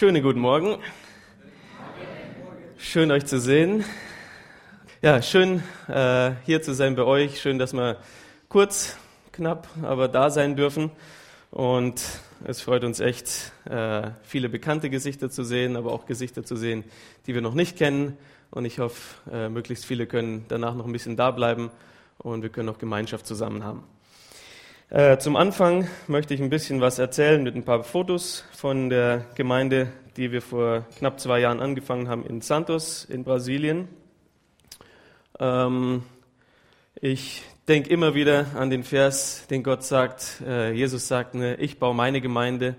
Schönen guten Morgen. Schön euch zu sehen. Ja, schön äh, hier zu sein bei euch. Schön, dass wir kurz, knapp, aber da sein dürfen. Und es freut uns echt, äh, viele bekannte Gesichter zu sehen, aber auch Gesichter zu sehen, die wir noch nicht kennen. Und ich hoffe, äh, möglichst viele können danach noch ein bisschen da bleiben und wir können noch Gemeinschaft zusammen haben. Äh, zum Anfang möchte ich ein bisschen was erzählen mit ein paar Fotos von der Gemeinde, die wir vor knapp zwei Jahren angefangen haben in Santos in Brasilien. Ähm, ich denke immer wieder an den Vers, den Gott sagt, äh, Jesus sagt, ne, ich baue meine Gemeinde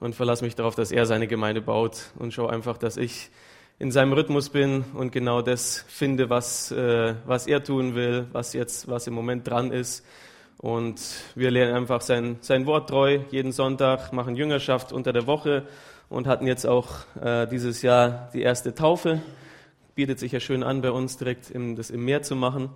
und verlasse mich darauf, dass er seine Gemeinde baut und schaue einfach, dass ich in seinem Rhythmus bin und genau das finde, was, äh, was er tun will, was jetzt, was im Moment dran ist und wir lernen einfach sein, sein Wort treu jeden Sonntag, machen Jüngerschaft unter der Woche und hatten jetzt auch äh, dieses Jahr die erste Taufe. Bietet sich ja schön an, bei uns direkt im, das im Meer zu machen.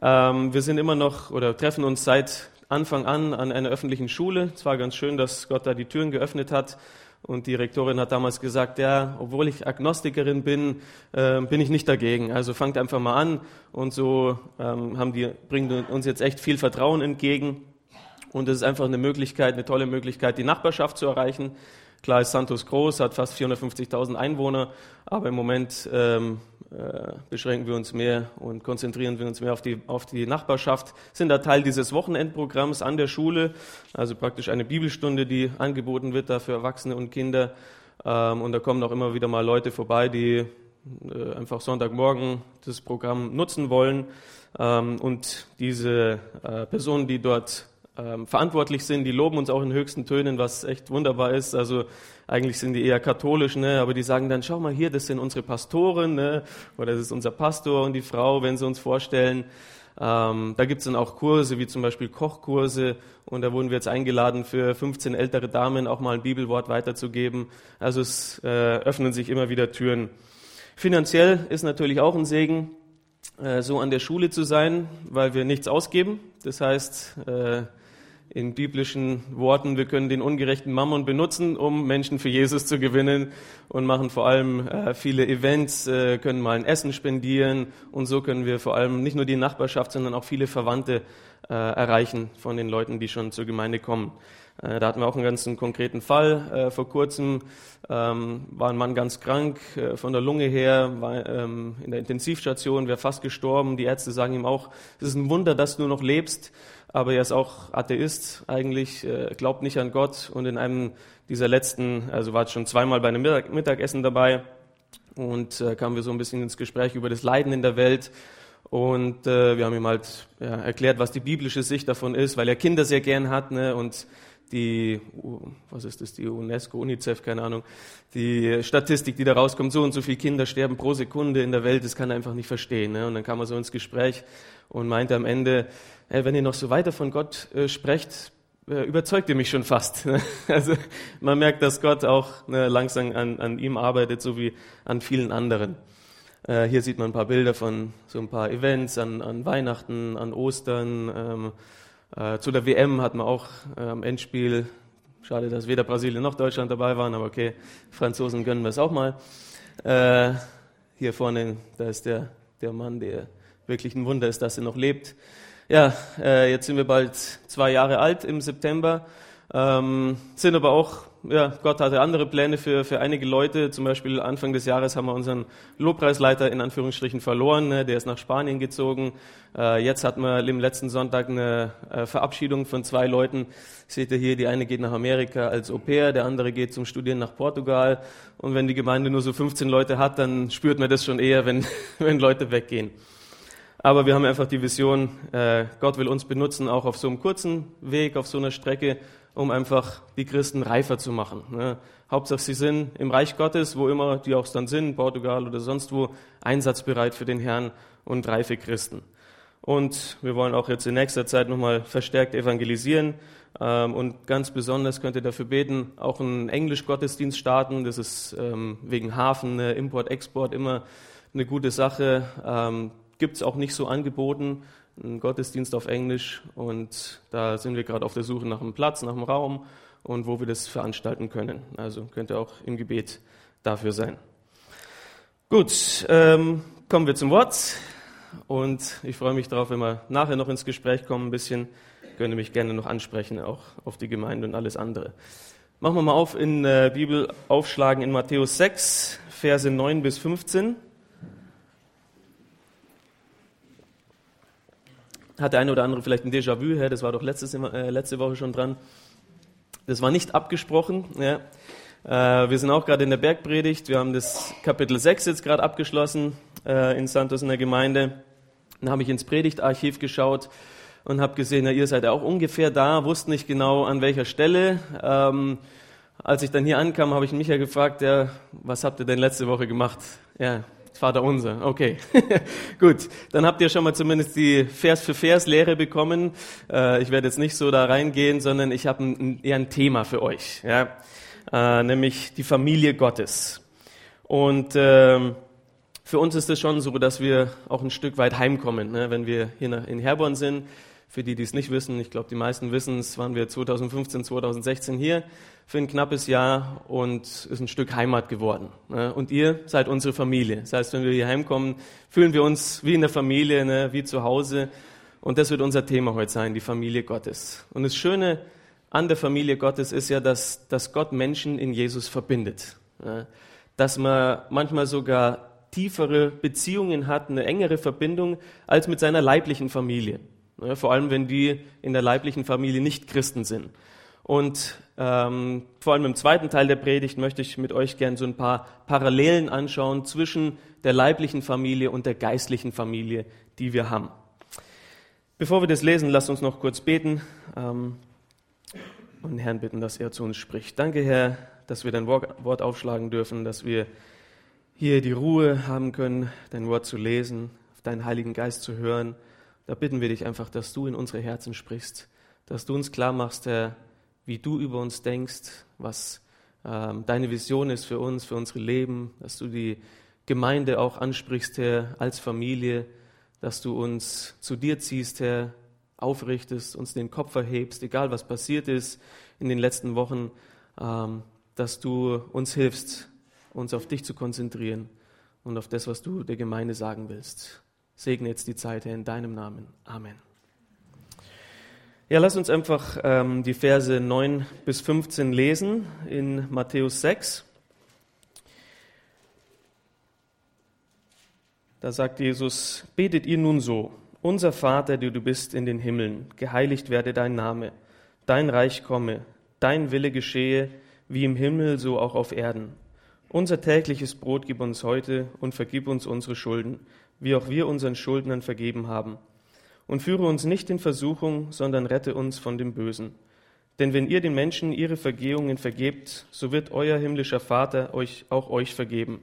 Ähm, wir sind immer noch oder treffen uns seit Anfang an an einer öffentlichen Schule. Es war ganz schön, dass Gott da die Türen geöffnet hat und die Rektorin hat damals gesagt, ja, obwohl ich Agnostikerin bin, äh, bin ich nicht dagegen. Also fangt einfach mal an. Und so ähm, haben die, bringen uns jetzt echt viel Vertrauen entgegen. Und es ist einfach eine Möglichkeit, eine tolle Möglichkeit, die Nachbarschaft zu erreichen. Klar ist Santos groß, hat fast 450.000 Einwohner, aber im Moment ähm, äh, beschränken wir uns mehr und konzentrieren wir uns mehr auf die, auf die Nachbarschaft, sind da Teil dieses Wochenendprogramms an der Schule, also praktisch eine Bibelstunde, die angeboten wird da für Erwachsene und Kinder. Ähm, und da kommen auch immer wieder mal Leute vorbei, die äh, einfach Sonntagmorgen das Programm nutzen wollen. Ähm, und diese äh, Personen, die dort ähm, verantwortlich sind, die loben uns auch in höchsten Tönen, was echt wunderbar ist. Also eigentlich sind die eher katholisch, ne? aber die sagen dann, schau mal hier, das sind unsere Pastoren ne? oder das ist unser Pastor und die Frau, wenn sie uns vorstellen. Ähm, da gibt's dann auch Kurse, wie zum Beispiel Kochkurse und da wurden wir jetzt eingeladen, für 15 ältere Damen auch mal ein Bibelwort weiterzugeben. Also es äh, öffnen sich immer wieder Türen. Finanziell ist natürlich auch ein Segen, äh, so an der Schule zu sein, weil wir nichts ausgeben. Das heißt, äh, in biblischen Worten, wir können den ungerechten Mammon benutzen, um Menschen für Jesus zu gewinnen und machen vor allem äh, viele Events, äh, können mal ein Essen spendieren und so können wir vor allem nicht nur die Nachbarschaft, sondern auch viele Verwandte äh, erreichen von den Leuten, die schon zur Gemeinde kommen. Äh, da hatten wir auch einen ganz konkreten Fall. Äh, vor kurzem ähm, war ein Mann ganz krank äh, von der Lunge her, war ähm, in der Intensivstation, wäre fast gestorben. Die Ärzte sagen ihm auch, es ist ein Wunder, dass du noch lebst aber er ist auch Atheist eigentlich, äh, glaubt nicht an Gott. Und in einem dieser letzten, also war schon zweimal bei einem Mittag, Mittagessen dabei. Und äh, kamen wir so ein bisschen ins Gespräch über das Leiden in der Welt. Und äh, wir haben ihm halt ja, erklärt, was die biblische Sicht davon ist, weil er Kinder sehr gern hat ne, und die, was ist das, die UNESCO, UNICEF, keine Ahnung, die Statistik, die da rauskommt, so und so viele Kinder sterben pro Sekunde in der Welt, das kann er einfach nicht verstehen. Ne? Und dann kam er so ins Gespräch und meinte am Ende, hey, wenn ihr noch so weiter von Gott äh, sprecht, äh, überzeugt ihr mich schon fast. also man merkt, dass Gott auch ne, langsam an, an, ihm arbeitet, so wie an vielen anderen. Äh, hier sieht man ein paar Bilder von so ein paar Events an, an Weihnachten, an Ostern. Ähm, äh, zu der WM hat man auch äh, am Endspiel, schade, dass weder Brasilien noch Deutschland dabei waren, aber okay, Franzosen gönnen wir es auch mal. Äh, hier vorne, da ist der, der Mann, der wirklich ein Wunder ist, dass er noch lebt. Ja, äh, jetzt sind wir bald zwei Jahre alt im September, ähm, sind aber auch, ja, Gott hatte andere Pläne für, für einige Leute. Zum Beispiel Anfang des Jahres haben wir unseren Lobpreisleiter in Anführungsstrichen verloren, ne? der ist nach Spanien gezogen. Äh, jetzt hatten wir im letzten Sonntag eine äh, Verabschiedung von zwei Leuten. Seht ihr hier, die eine geht nach Amerika als Au pair, der andere geht zum Studieren nach Portugal. Und wenn die Gemeinde nur so 15 Leute hat, dann spürt man das schon eher, wenn, wenn Leute weggehen. Aber wir haben einfach die Vision, äh, Gott will uns benutzen, auch auf so einem kurzen Weg, auf so einer Strecke, um einfach die Christen reifer zu machen. Ne? Hauptsache, sie sind im Reich Gottes, wo immer die auch dann sind, Portugal oder sonst wo, einsatzbereit für den Herrn und reife Christen. Und wir wollen auch jetzt in nächster Zeit nochmal verstärkt evangelisieren. Ähm, und ganz besonders könnt ihr dafür beten, auch einen Englisch-Gottesdienst starten. Das ist ähm, wegen Hafen, ne, Import, Export immer eine gute Sache. Ähm, gibt es auch nicht so angeboten, einen Gottesdienst auf Englisch. Und da sind wir gerade auf der Suche nach einem Platz, nach einem Raum. und wo wir das veranstalten können. Also könnte auch im Gebet dafür sein. Gut, ähm, kommen wir zum Wort. Und ich freue mich darauf, wenn wir nachher noch ins Gespräch kommen, ein bisschen, könnt ihr mich gerne noch ansprechen, auch auf die Gemeinde und alles andere. Machen wir mal auf in der Bibel, aufschlagen in Matthäus 6, Verse 9 bis 15. Hat der eine oder andere vielleicht ein Déjà-vu, das war doch letztes, äh, letzte Woche schon dran. Das war nicht abgesprochen. Ja. Äh, wir sind auch gerade in der Bergpredigt. Wir haben das Kapitel 6 jetzt gerade abgeschlossen äh, in Santos in der Gemeinde. Dann habe ich ins Predigtarchiv geschaut und habe gesehen, na, ihr seid ja auch ungefähr da, wusst nicht genau an welcher Stelle. Ähm, als ich dann hier ankam, habe ich mich ja gefragt, ja, was habt ihr denn letzte Woche gemacht? Ja, Vater unser, okay. Gut, dann habt ihr schon mal zumindest die Vers für Vers Lehre bekommen. Äh, ich werde jetzt nicht so da reingehen, sondern ich habe eher ein Thema für euch, ja? Äh, nämlich die Familie Gottes. Und ähm, für uns ist es schon so, dass wir auch ein Stück weit heimkommen, ne? wenn wir hier in Herborn sind. Für die, die es nicht wissen, ich glaube, die meisten wissen es, waren wir 2015, 2016 hier für ein knappes Jahr und ist ein Stück Heimat geworden. Ne? Und ihr seid unsere Familie. Das heißt, wenn wir hier heimkommen, fühlen wir uns wie in der Familie, ne? wie zu Hause. Und das wird unser Thema heute sein, die Familie Gottes. Und das Schöne an der Familie Gottes ist ja, dass, dass Gott Menschen in Jesus verbindet. Ne? Dass man manchmal sogar tiefere Beziehungen hat, eine engere Verbindung als mit seiner leiblichen Familie. Ne, vor allem, wenn die in der leiblichen Familie nicht Christen sind. Und ähm, vor allem im zweiten Teil der Predigt möchte ich mit euch gern so ein paar Parallelen anschauen zwischen der leiblichen Familie und der geistlichen Familie, die wir haben. Bevor wir das lesen, lasst uns noch kurz beten ähm, und Herrn bitten, dass er zu uns spricht. Danke, Herr, dass wir dein Wort aufschlagen dürfen, dass wir hier die Ruhe haben können, dein Wort zu lesen, deinen Heiligen Geist zu hören da bitten wir dich einfach, dass du in unsere Herzen sprichst, dass du uns klar machst, Herr, wie du über uns denkst, was ähm, deine Vision ist für uns, für unsere Leben, dass du die Gemeinde auch ansprichst, Herr, als Familie, dass du uns zu dir ziehst, Herr, aufrichtest, uns den Kopf erhebst, egal was passiert ist in den letzten Wochen, ähm, dass du uns hilfst, uns auf dich zu konzentrieren und auf das, was du der Gemeinde sagen willst. Segne jetzt die Zeit, in deinem Namen. Amen. Ja, lass uns einfach ähm, die Verse 9 bis 15 lesen in Matthäus 6. Da sagt Jesus, betet ihr nun so, unser Vater, der du bist in den Himmeln, geheiligt werde dein Name, dein Reich komme, dein Wille geschehe, wie im Himmel, so auch auf Erden. Unser tägliches Brot gib uns heute und vergib uns unsere Schulden, wie auch wir unseren Schuldnern vergeben haben. Und führe uns nicht in Versuchung, sondern rette uns von dem Bösen. Denn wenn ihr den Menschen ihre Vergehungen vergebt, so wird euer himmlischer Vater euch auch euch vergeben.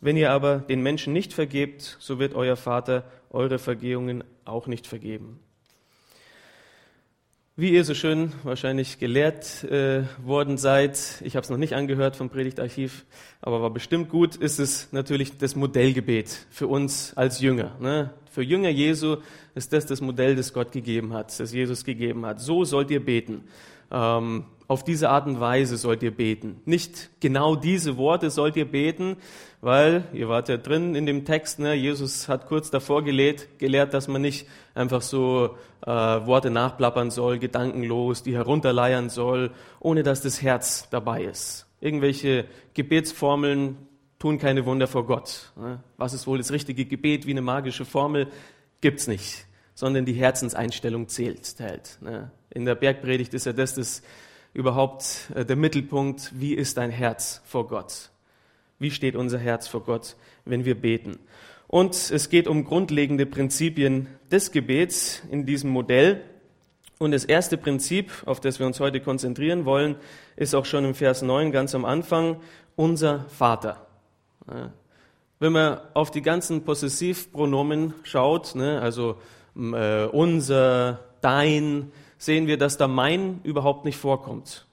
Wenn ihr aber den Menschen nicht vergebt, so wird euer Vater eure Vergehungen auch nicht vergeben. Wie ihr so schön wahrscheinlich gelehrt äh, worden seid, ich habe es noch nicht angehört vom Predigtarchiv, aber war bestimmt gut, ist es natürlich das Modellgebet für uns als Jünger. Ne? Für Jünger Jesu ist das das Modell, das Gott gegeben hat, das Jesus gegeben hat. So sollt ihr beten. Ähm, auf diese Art und Weise sollt ihr beten. Nicht genau diese Worte sollt ihr beten, weil, ihr wart ja drin in dem Text, ne, Jesus hat kurz davor gelehrt, gelehrt, dass man nicht einfach so äh, Worte nachplappern soll, gedankenlos, die herunterleiern soll, ohne dass das Herz dabei ist. Irgendwelche Gebetsformeln tun keine Wunder vor Gott. Ne? Was ist wohl das richtige Gebet wie eine magische Formel? Gibt's nicht, sondern die Herzenseinstellung zählt. zählt ne? In der Bergpredigt ist ja das das überhaupt äh, der Mittelpunkt, wie ist dein Herz vor Gott? Wie steht unser Herz vor Gott, wenn wir beten? Und es geht um grundlegende Prinzipien des Gebets in diesem Modell. Und das erste Prinzip, auf das wir uns heute konzentrieren wollen, ist auch schon im Vers 9 ganz am Anfang, unser Vater. Wenn man auf die ganzen Possessivpronomen schaut, ne, also äh, unser, dein, sehen wir, dass da mein überhaupt nicht vorkommt.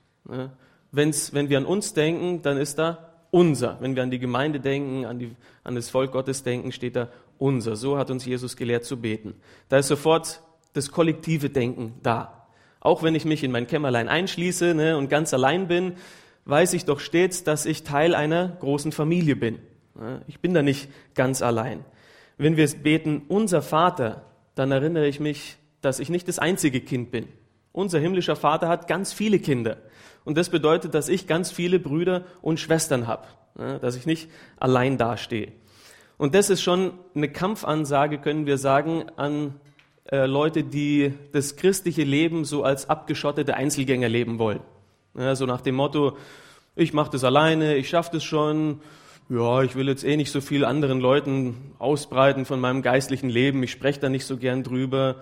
Wenn's, wenn wir an uns denken, dann ist da unser. Wenn wir an die Gemeinde denken, an, die, an das Volk Gottes denken, steht da unser. So hat uns Jesus gelehrt zu beten. Da ist sofort das kollektive Denken da. Auch wenn ich mich in mein Kämmerlein einschließe ne, und ganz allein bin, weiß ich doch stets, dass ich Teil einer großen Familie bin. Ich bin da nicht ganz allein. Wenn wir beten, unser Vater, dann erinnere ich mich, dass ich nicht das einzige Kind bin. Unser himmlischer Vater hat ganz viele Kinder. Und das bedeutet, dass ich ganz viele Brüder und Schwestern habe, dass ich nicht allein dastehe. Und das ist schon eine Kampfansage, können wir sagen, an äh, Leute, die das christliche Leben so als abgeschottete Einzelgänger leben wollen. Ja, so nach dem Motto, ich mache das alleine, ich schaffe das schon, ja, ich will jetzt eh nicht so viel anderen Leuten ausbreiten von meinem geistlichen Leben, ich spreche da nicht so gern drüber.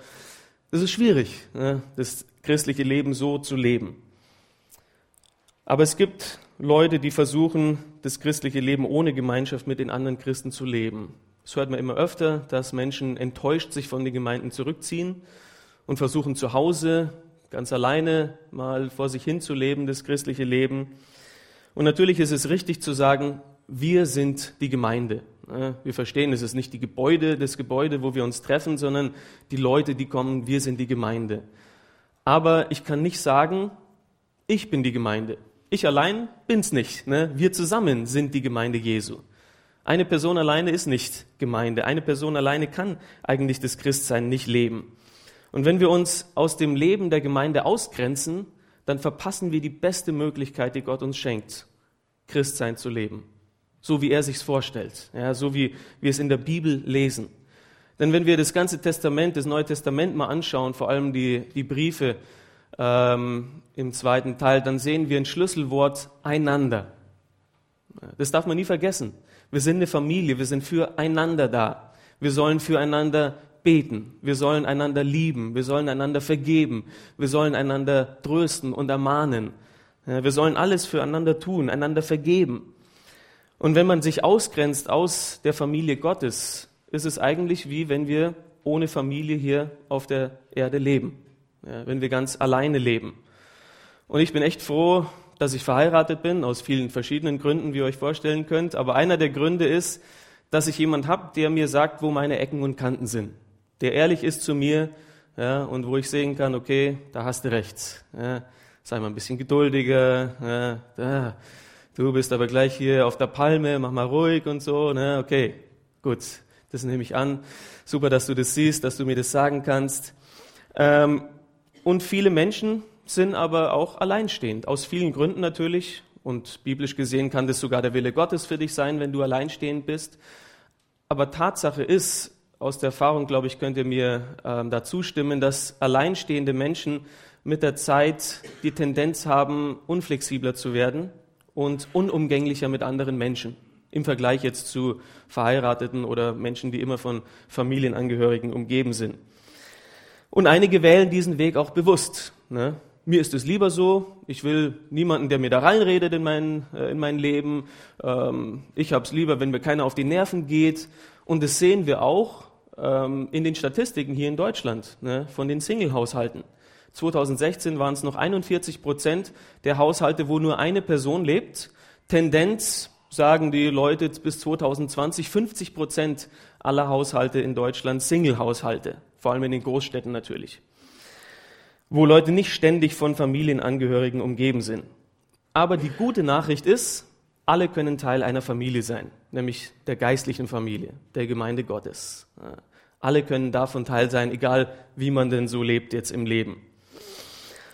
Das ist schwierig, ne, das christliche Leben so zu leben. Aber es gibt Leute, die versuchen, das christliche Leben ohne Gemeinschaft mit den anderen Christen zu leben. Es hört man immer öfter, dass Menschen enttäuscht sich von den Gemeinden zurückziehen und versuchen zu Hause ganz alleine mal vor sich hin zu leben, das christliche Leben. Und natürlich ist es richtig zu sagen, wir sind die Gemeinde. Wir verstehen, es ist nicht die Gebäude, das Gebäude, wo wir uns treffen, sondern die Leute, die kommen, wir sind die Gemeinde. Aber ich kann nicht sagen, ich bin die Gemeinde. Ich allein bin's nicht. Ne? Wir zusammen sind die Gemeinde Jesu. Eine Person alleine ist nicht Gemeinde. Eine Person alleine kann eigentlich das Christsein nicht leben. Und wenn wir uns aus dem Leben der Gemeinde ausgrenzen, dann verpassen wir die beste Möglichkeit, die Gott uns schenkt, Christsein zu leben so wie er sich's vorstellt, ja, so wie wir es in der Bibel lesen. Denn wenn wir das ganze Testament, das Neue Testament mal anschauen, vor allem die, die Briefe ähm, im zweiten Teil, dann sehen wir ein Schlüsselwort einander. Das darf man nie vergessen. Wir sind eine Familie, wir sind füreinander da. Wir sollen füreinander beten, wir sollen einander lieben, wir sollen einander vergeben, wir sollen einander trösten und ermahnen. Wir sollen alles füreinander tun, einander vergeben. Und wenn man sich ausgrenzt aus der Familie Gottes, ist es eigentlich wie wenn wir ohne Familie hier auf der Erde leben, ja, wenn wir ganz alleine leben. Und ich bin echt froh, dass ich verheiratet bin, aus vielen verschiedenen Gründen, wie ihr euch vorstellen könnt. Aber einer der Gründe ist, dass ich jemand habe, der mir sagt, wo meine Ecken und Kanten sind, der ehrlich ist zu mir ja, und wo ich sehen kann, okay, da hast du recht. Ja, sei mal ein bisschen geduldiger. Ja, Du bist aber gleich hier auf der Palme, mach mal ruhig und so. Ne? Okay, gut, das nehme ich an. Super, dass du das siehst, dass du mir das sagen kannst. Ähm, und viele Menschen sind aber auch alleinstehend, aus vielen Gründen natürlich. Und biblisch gesehen kann das sogar der Wille Gottes für dich sein, wenn du alleinstehend bist. Aber Tatsache ist, aus der Erfahrung, glaube ich, könnt ihr mir ähm, da zustimmen, dass alleinstehende Menschen mit der Zeit die Tendenz haben, unflexibler zu werden und unumgänglicher mit anderen Menschen im Vergleich jetzt zu Verheirateten oder Menschen, die immer von Familienangehörigen umgeben sind. Und einige wählen diesen Weg auch bewusst. Ne? Mir ist es lieber so, ich will niemanden, der mir da reinredet in mein, äh, in mein Leben. Ähm, ich habe es lieber, wenn mir keiner auf die Nerven geht. Und das sehen wir auch ähm, in den Statistiken hier in Deutschland ne? von den Single-Haushalten. 2016 waren es noch 41 Prozent der Haushalte, wo nur eine Person lebt. Tendenz, sagen die Leute, bis 2020 50 Prozent aller Haushalte in Deutschland Single-Haushalte, vor allem in den Großstädten natürlich, wo Leute nicht ständig von Familienangehörigen umgeben sind. Aber die gute Nachricht ist, alle können Teil einer Familie sein, nämlich der geistlichen Familie, der Gemeinde Gottes. Alle können davon Teil sein, egal wie man denn so lebt jetzt im Leben.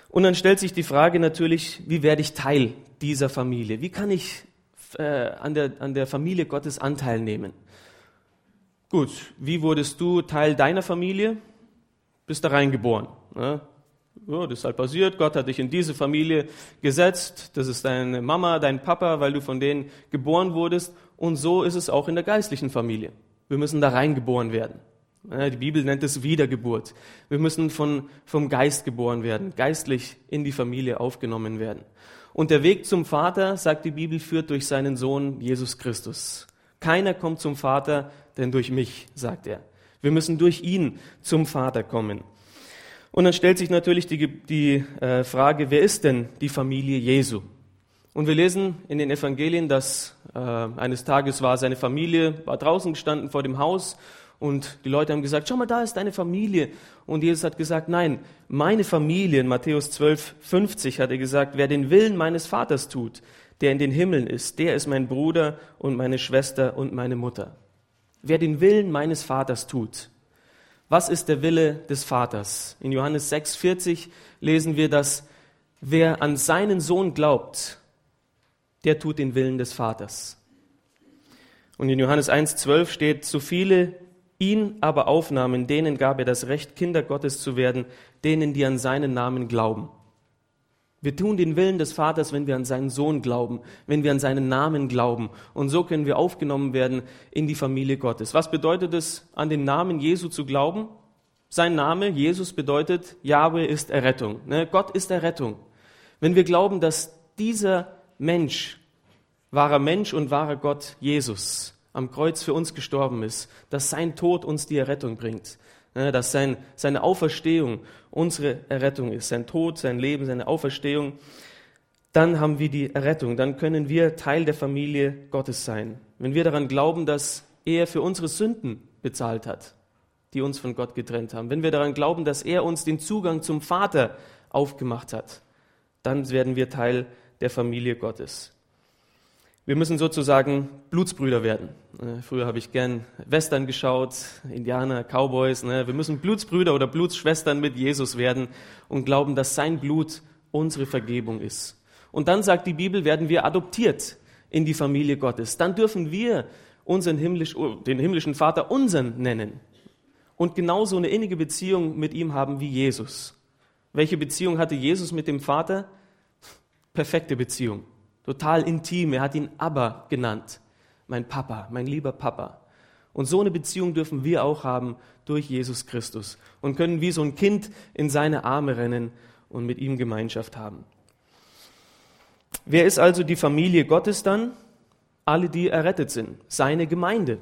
Und dann stellt sich die Frage natürlich, wie werde ich Teil dieser Familie? Wie kann ich äh, an, der, an der Familie Gottes Anteil nehmen? Gut, wie wurdest du Teil deiner Familie? Bist da reingeboren. Ne? Ja, das ist halt passiert. Gott hat dich in diese Familie gesetzt. Das ist deine Mama, dein Papa, weil du von denen geboren wurdest. Und so ist es auch in der geistlichen Familie. Wir müssen da reingeboren werden. Die Bibel nennt es Wiedergeburt. Wir müssen von, vom Geist geboren werden, geistlich in die Familie aufgenommen werden. Und der Weg zum Vater, sagt die Bibel, führt durch seinen Sohn Jesus Christus. Keiner kommt zum Vater, denn durch mich, sagt er. Wir müssen durch ihn zum Vater kommen. Und dann stellt sich natürlich die, die äh, Frage, wer ist denn die Familie Jesu? Und wir lesen in den Evangelien, dass äh, eines Tages war seine Familie, war draußen gestanden vor dem Haus Und die Leute haben gesagt, schau mal, da ist deine Familie. Und Jesus hat gesagt, nein, meine Familie, in Matthäus 12, 50 hat er gesagt, wer den Willen meines Vaters tut, der in den Himmeln ist, der ist mein Bruder und meine Schwester und meine Mutter. Wer den Willen meines Vaters tut. Was ist der Wille des Vaters? In Johannes 6, 40 lesen wir, dass wer an seinen Sohn glaubt, der tut den Willen des Vaters. Und in Johannes 1, 12 steht, so viele ihn aber aufnahmen, denen gab er das Recht, Kinder Gottes zu werden, denen, die an seinen Namen glauben. Wir tun den Willen des Vaters, wenn wir an seinen Sohn glauben, wenn wir an seinen Namen glauben. Und so können wir aufgenommen werden in die Familie Gottes. Was bedeutet es, an den Namen Jesu zu glauben? Sein Name, Jesus, bedeutet, Yahweh ist Errettung. Ne? Gott ist Errettung. Wenn wir glauben, dass dieser Mensch, wahrer Mensch und wahrer Gott, Jesus, am Kreuz für uns gestorben ist, dass sein Tod uns die Errettung bringt, dass sein, seine Auferstehung unsere Errettung ist, sein Tod, sein Leben, seine Auferstehung, dann haben wir die Errettung, dann können wir Teil der Familie Gottes sein. Wenn wir daran glauben, dass er für unsere Sünden bezahlt hat, die uns von Gott getrennt haben, wenn wir daran glauben, dass er uns den Zugang zum Vater aufgemacht hat, dann werden wir Teil der Familie Gottes. Wir müssen sozusagen Blutsbrüder werden. Äh, früher habe ich gern Western geschaut, Indianer, Cowboys. Ne? Wir müssen Blutsbrüder oder Blutsschwestern mit Jesus werden und glauben, dass sein Blut unsere Vergebung ist. Und dann sagt die Bibel, werden wir adoptiert in die Familie Gottes. Dann dürfen wir unseren himmlisch, oh, den himmlischen Vater unseren nennen und genauso eine innige Beziehung mit ihm haben wie Jesus. Welche Beziehung hatte Jesus mit dem Vater? Perfekte Beziehung. Total intim. Er hat ihn Abba genannt. Mein Papa, mein lieber Papa. Und so eine Beziehung dürfen wir auch haben durch Jesus Christus und können wie so ein Kind in seine Arme rennen und mit ihm Gemeinschaft haben. Wer ist also die Familie Gottes dann? Alle, die errettet sind. Seine Gemeinde.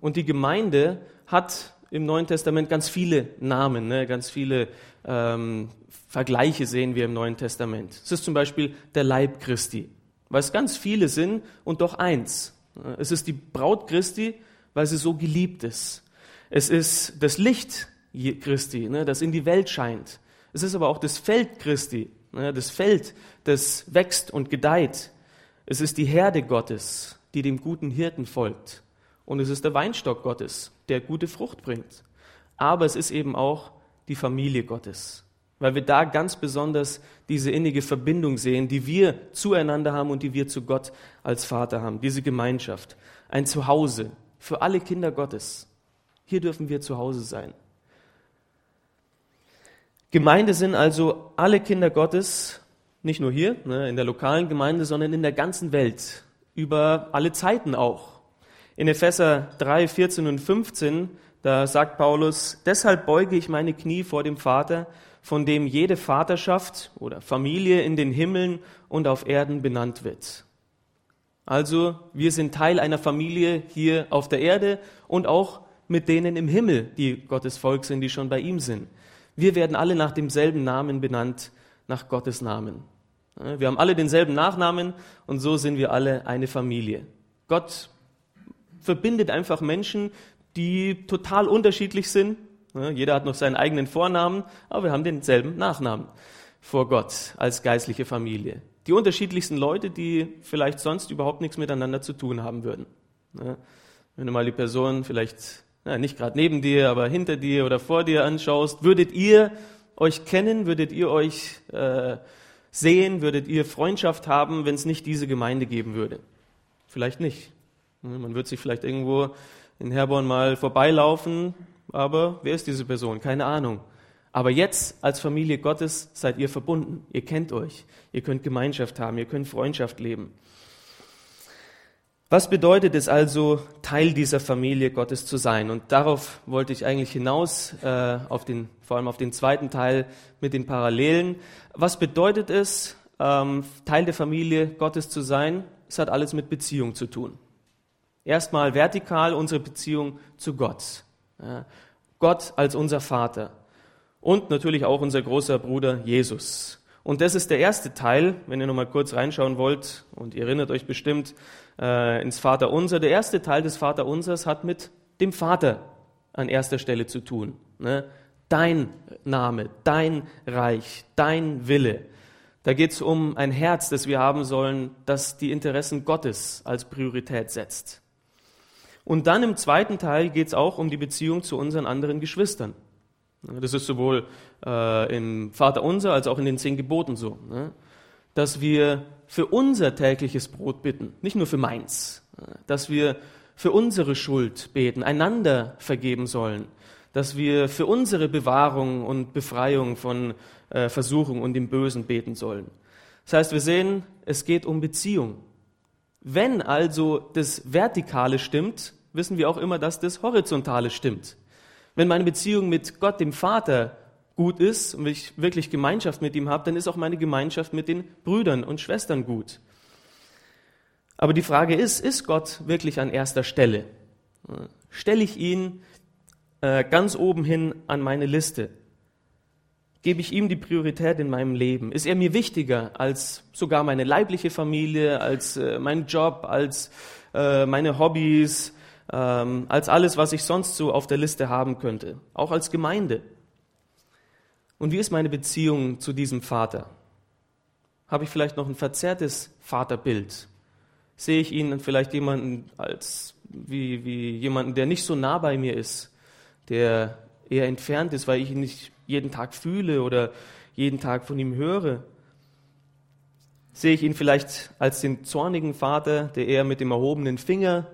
Und die Gemeinde hat im Neuen Testament ganz viele Namen, ne, ganz viele ähm, Vergleiche sehen wir im Neuen Testament. Es ist zum Beispiel der Leib Christi, weil es ganz viele sind und doch eins. Es ist die Braut Christi, weil sie so geliebt ist. Es ist das Licht Christi, ne, das in die Welt scheint. Es ist aber auch das Feld Christi, ne, das Feld, das wächst und gedeiht. Es ist die Herde Gottes, die dem guten Hirten folgt. Und es ist der Weinstock Gottes, der gute Frucht bringt. Aber es ist eben auch die Familie Gottes, weil wir da ganz besonders diese innige Verbindung sehen, die wir zueinander haben und die wir zu Gott als Vater haben, diese Gemeinschaft, ein Zuhause für alle Kinder Gottes. Hier dürfen wir zu Hause sein. Gemeinde sind also alle Kinder Gottes, nicht nur hier ne, in der lokalen Gemeinde, sondern in der ganzen Welt, über alle Zeiten auch. In Epheser 3, 14 und 15 da sagt Paulus, deshalb beuge ich meine Knie vor dem Vater, von dem jede Vaterschaft oder Familie in den Himmeln und auf Erden benannt wird. Also wir sind Teil einer Familie hier auf der Erde und auch mit denen im Himmel, die Gottes Volk sind, die schon bei ihm sind. Wir werden alle nach demselben Namen benannt, nach Gottes Namen. Wir haben alle denselben Nachnamen und so sind wir alle eine Familie. Gott verbindet einfach Menschen die total unterschiedlich sind. Jeder hat noch seinen eigenen Vornamen, aber wir haben denselben Nachnamen vor Gott als geistliche Familie. Die unterschiedlichsten Leute, die vielleicht sonst überhaupt nichts miteinander zu tun haben würden. Wenn du mal die Person vielleicht nicht gerade neben dir, aber hinter dir oder vor dir anschaust, würdet ihr euch kennen, würdet ihr euch äh, sehen, würdet ihr Freundschaft haben, wenn es nicht diese Gemeinde geben würde? Vielleicht nicht. Man wird sich vielleicht irgendwo in Herborn mal vorbeilaufen, aber wer ist diese Person? Keine Ahnung. Aber jetzt als Familie Gottes seid ihr verbunden. Ihr kennt euch. Ihr könnt Gemeinschaft haben. Ihr könnt Freundschaft leben. Was bedeutet es also, Teil dieser Familie Gottes zu sein? Und darauf wollte ich eigentlich hinaus, äh, auf den, vor allem auf den zweiten Teil mit den Parallelen. Was bedeutet es, ähm, Teil der Familie Gottes zu sein? Es hat alles mit Beziehung zu tun. Erstmal vertikal unsere Beziehung zu Gott. Gott als unser Vater. Und natürlich auch unser großer Bruder Jesus. Und das ist der erste Teil, wenn ihr nochmal kurz reinschauen wollt, und ihr erinnert euch bestimmt äh, ins Vaterunser. Der erste Teil des Vaterunsers hat mit dem Vater an erster Stelle zu tun. Ne? Dein Name, dein Reich, dein Wille. Da geht es um ein Herz, das wir haben sollen, das die Interessen Gottes als Priorität setzt. Und dann im zweiten Teil geht es auch um die Beziehung zu unseren anderen Geschwistern. Das ist sowohl äh, im Vater unser als auch in den zehn Geboten so, ne? dass wir für unser tägliches Brot bitten, nicht nur für meins, dass wir für unsere Schuld beten, einander vergeben sollen, dass wir für unsere Bewahrung und Befreiung von äh, Versuchung und dem Bösen beten sollen. Das heißt, wir sehen, es geht um Beziehung. Wenn also das Vertikale stimmt, wissen wir auch immer, dass das Horizontale stimmt. Wenn meine Beziehung mit Gott, dem Vater, gut ist und ich wirklich Gemeinschaft mit ihm habe, dann ist auch meine Gemeinschaft mit den Brüdern und Schwestern gut. Aber die Frage ist, ist Gott wirklich an erster Stelle? Stelle ich ihn äh, ganz oben hin an meine Liste? Gebe ich ihm die Priorität in meinem Leben? Ist er mir wichtiger als sogar meine leibliche Familie, als äh, mein Job, als äh, meine Hobbys, ähm, als alles, was ich sonst so auf der Liste haben könnte? Auch als Gemeinde? Und wie ist meine Beziehung zu diesem Vater? Habe ich vielleicht noch ein verzerrtes Vaterbild? Sehe ich ihn vielleicht jemanden als wie, wie jemanden, der nicht so nah bei mir ist, der eher entfernt ist, weil ich ihn nicht jeden Tag fühle oder jeden Tag von ihm höre? Sehe ich ihn vielleicht als den zornigen Vater, der eher mit dem erhobenen Finger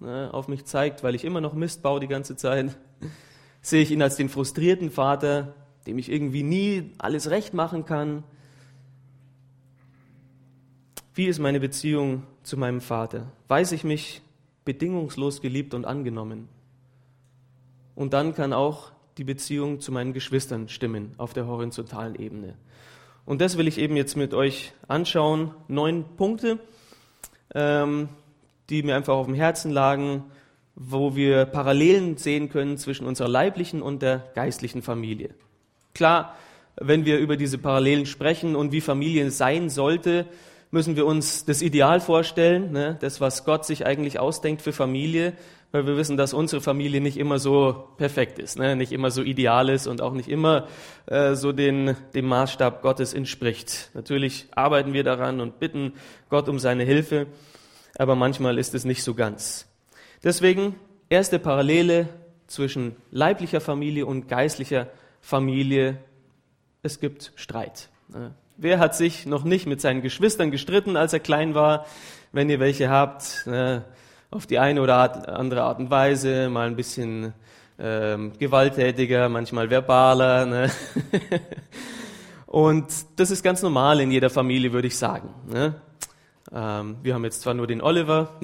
ne, auf mich zeigt, weil ich immer noch Mist baue die ganze Zeit? Sehe ich ihn als den frustrierten Vater, dem ich irgendwie nie alles recht machen kann? Wie ist meine Beziehung zu meinem Vater? Weiß ich mich bedingungslos geliebt und angenommen? Und dann kann auch die Beziehung zu meinen Geschwistern stimmen auf der horizontalen Ebene. Und das will ich eben jetzt mit euch anschauen. Neun Punkte, ähm, die mir einfach auf dem Herzen lagen, wo wir Parallelen sehen können zwischen unserer leiblichen und der geistlichen Familie. Klar, wenn wir über diese Parallelen sprechen und wie Familie sein sollte, müssen wir uns das Ideal vorstellen, ne? das, was Gott sich eigentlich ausdenkt für Familie, weil wir wissen, dass unsere Familie nicht immer so perfekt ist, ne? nicht immer so ideal ist und auch nicht immer äh, so den, dem Maßstab Gottes entspricht. Natürlich arbeiten wir daran und bitten Gott um seine Hilfe, aber manchmal ist es nicht so ganz. Deswegen erste Parallele zwischen leiblicher Familie und geistlicher Familie, es gibt Streit. Wer hat sich noch nicht mit seinen Geschwistern gestritten, als er klein war? Wenn ihr welche habt, auf die eine oder andere Art und Weise, mal ein bisschen ähm, gewalttätiger, manchmal verbaler. Ne? und das ist ganz normal in jeder Familie, würde ich sagen. Ne? Ähm, wir haben jetzt zwar nur den Oliver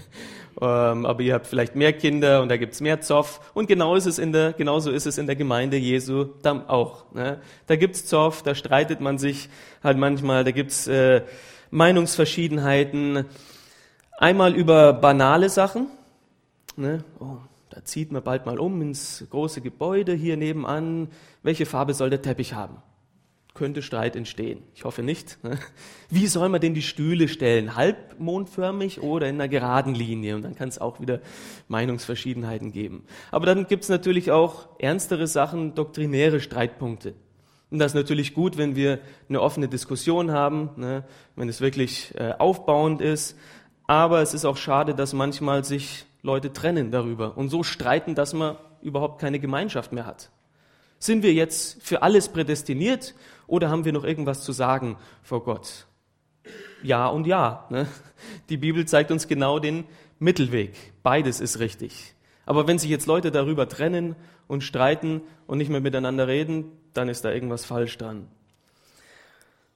ähm, aber ihr habt vielleicht mehr Kinder und da gibt's mehr Zoff. Und genau ist es in der, genauso ist es in der Gemeinde Jesu dann auch. Ne? Da gibt's Zoff, da streitet man sich halt manchmal, da gibt's äh, Meinungsverschiedenheiten. Einmal über banale Sachen. Ne? Oh, da zieht man bald mal um ins große Gebäude hier nebenan. Welche Farbe soll der Teppich haben? könnte Streit entstehen. Ich hoffe nicht. Ne? Wie soll man denn die Stühle stellen? Halbmondförmig oder in einer geraden Linie? Und dann kann es auch wieder Meinungsverschiedenheiten geben. Aber dann gibt es natürlich auch ernstere Sachen, doktrinäre Streitpunkte. Und das ist natürlich gut, wenn wir eine offene Diskussion haben, ne? wenn es wirklich äh, aufbauend ist. Aber es ist auch schade, dass manchmal sich Leute trennen darüber und so streiten, dass man überhaupt keine Gemeinschaft mehr hat. Sind wir jetzt für alles prädestiniert oder haben wir noch irgendwas zu sagen vor Gott? Ja und ja. Ne? Die Bibel zeigt uns genau den Mittelweg. Beides ist richtig. Aber wenn sich jetzt Leute darüber trennen und streiten und nicht mehr miteinander reden, dann ist da irgendwas falsch dran.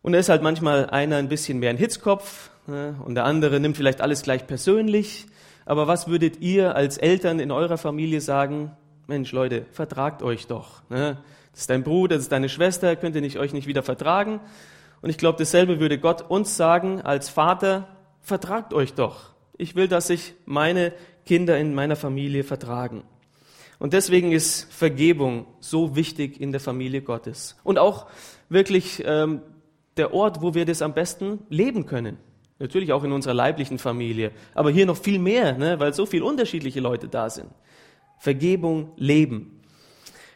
Und da ist halt manchmal einer ein bisschen mehr ein Hitzkopf? Und der andere nimmt vielleicht alles gleich persönlich. Aber was würdet ihr als Eltern in eurer Familie sagen, Mensch, Leute, vertragt euch doch. Ne? Das ist dein Bruder, das ist deine Schwester, könnt ihr nicht, euch nicht wieder vertragen? Und ich glaube, dasselbe würde Gott uns sagen als Vater, vertragt euch doch. Ich will, dass sich meine Kinder in meiner Familie vertragen. Und deswegen ist Vergebung so wichtig in der Familie Gottes. Und auch wirklich ähm, der Ort, wo wir das am besten leben können. Natürlich auch in unserer leiblichen Familie, aber hier noch viel mehr, ne, weil so viele unterschiedliche Leute da sind. Vergebung leben.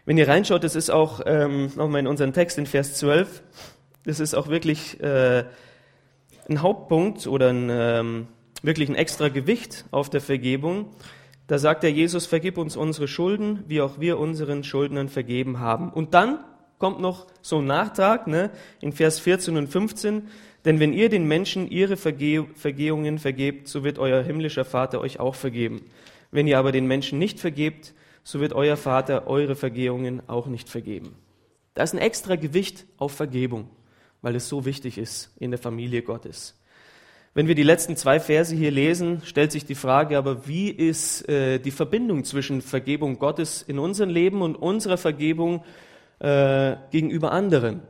Wenn ihr reinschaut, das ist auch ähm, nochmal in unseren Text in Vers 12, das ist auch wirklich äh, ein Hauptpunkt oder ein, ähm, wirklich ein extra Gewicht auf der Vergebung. Da sagt der Jesus, vergib uns unsere Schulden, wie auch wir unseren Schuldnern vergeben haben. Und dann kommt noch so ein Nachtrag ne, in Vers 14 und 15. Denn wenn ihr den Menschen ihre Verge Vergehungen vergebt, so wird euer himmlischer Vater euch auch vergeben. Wenn ihr aber den Menschen nicht vergebt, so wird euer Vater eure Vergehungen auch nicht vergeben. Da ist ein extra Gewicht auf Vergebung, weil es so wichtig ist in der Familie Gottes. Wenn wir die letzten zwei Verse hier lesen, stellt sich die Frage aber, wie ist äh, die Verbindung zwischen Vergebung Gottes in unserem Leben und unserer Vergebung äh, gegenüber anderen?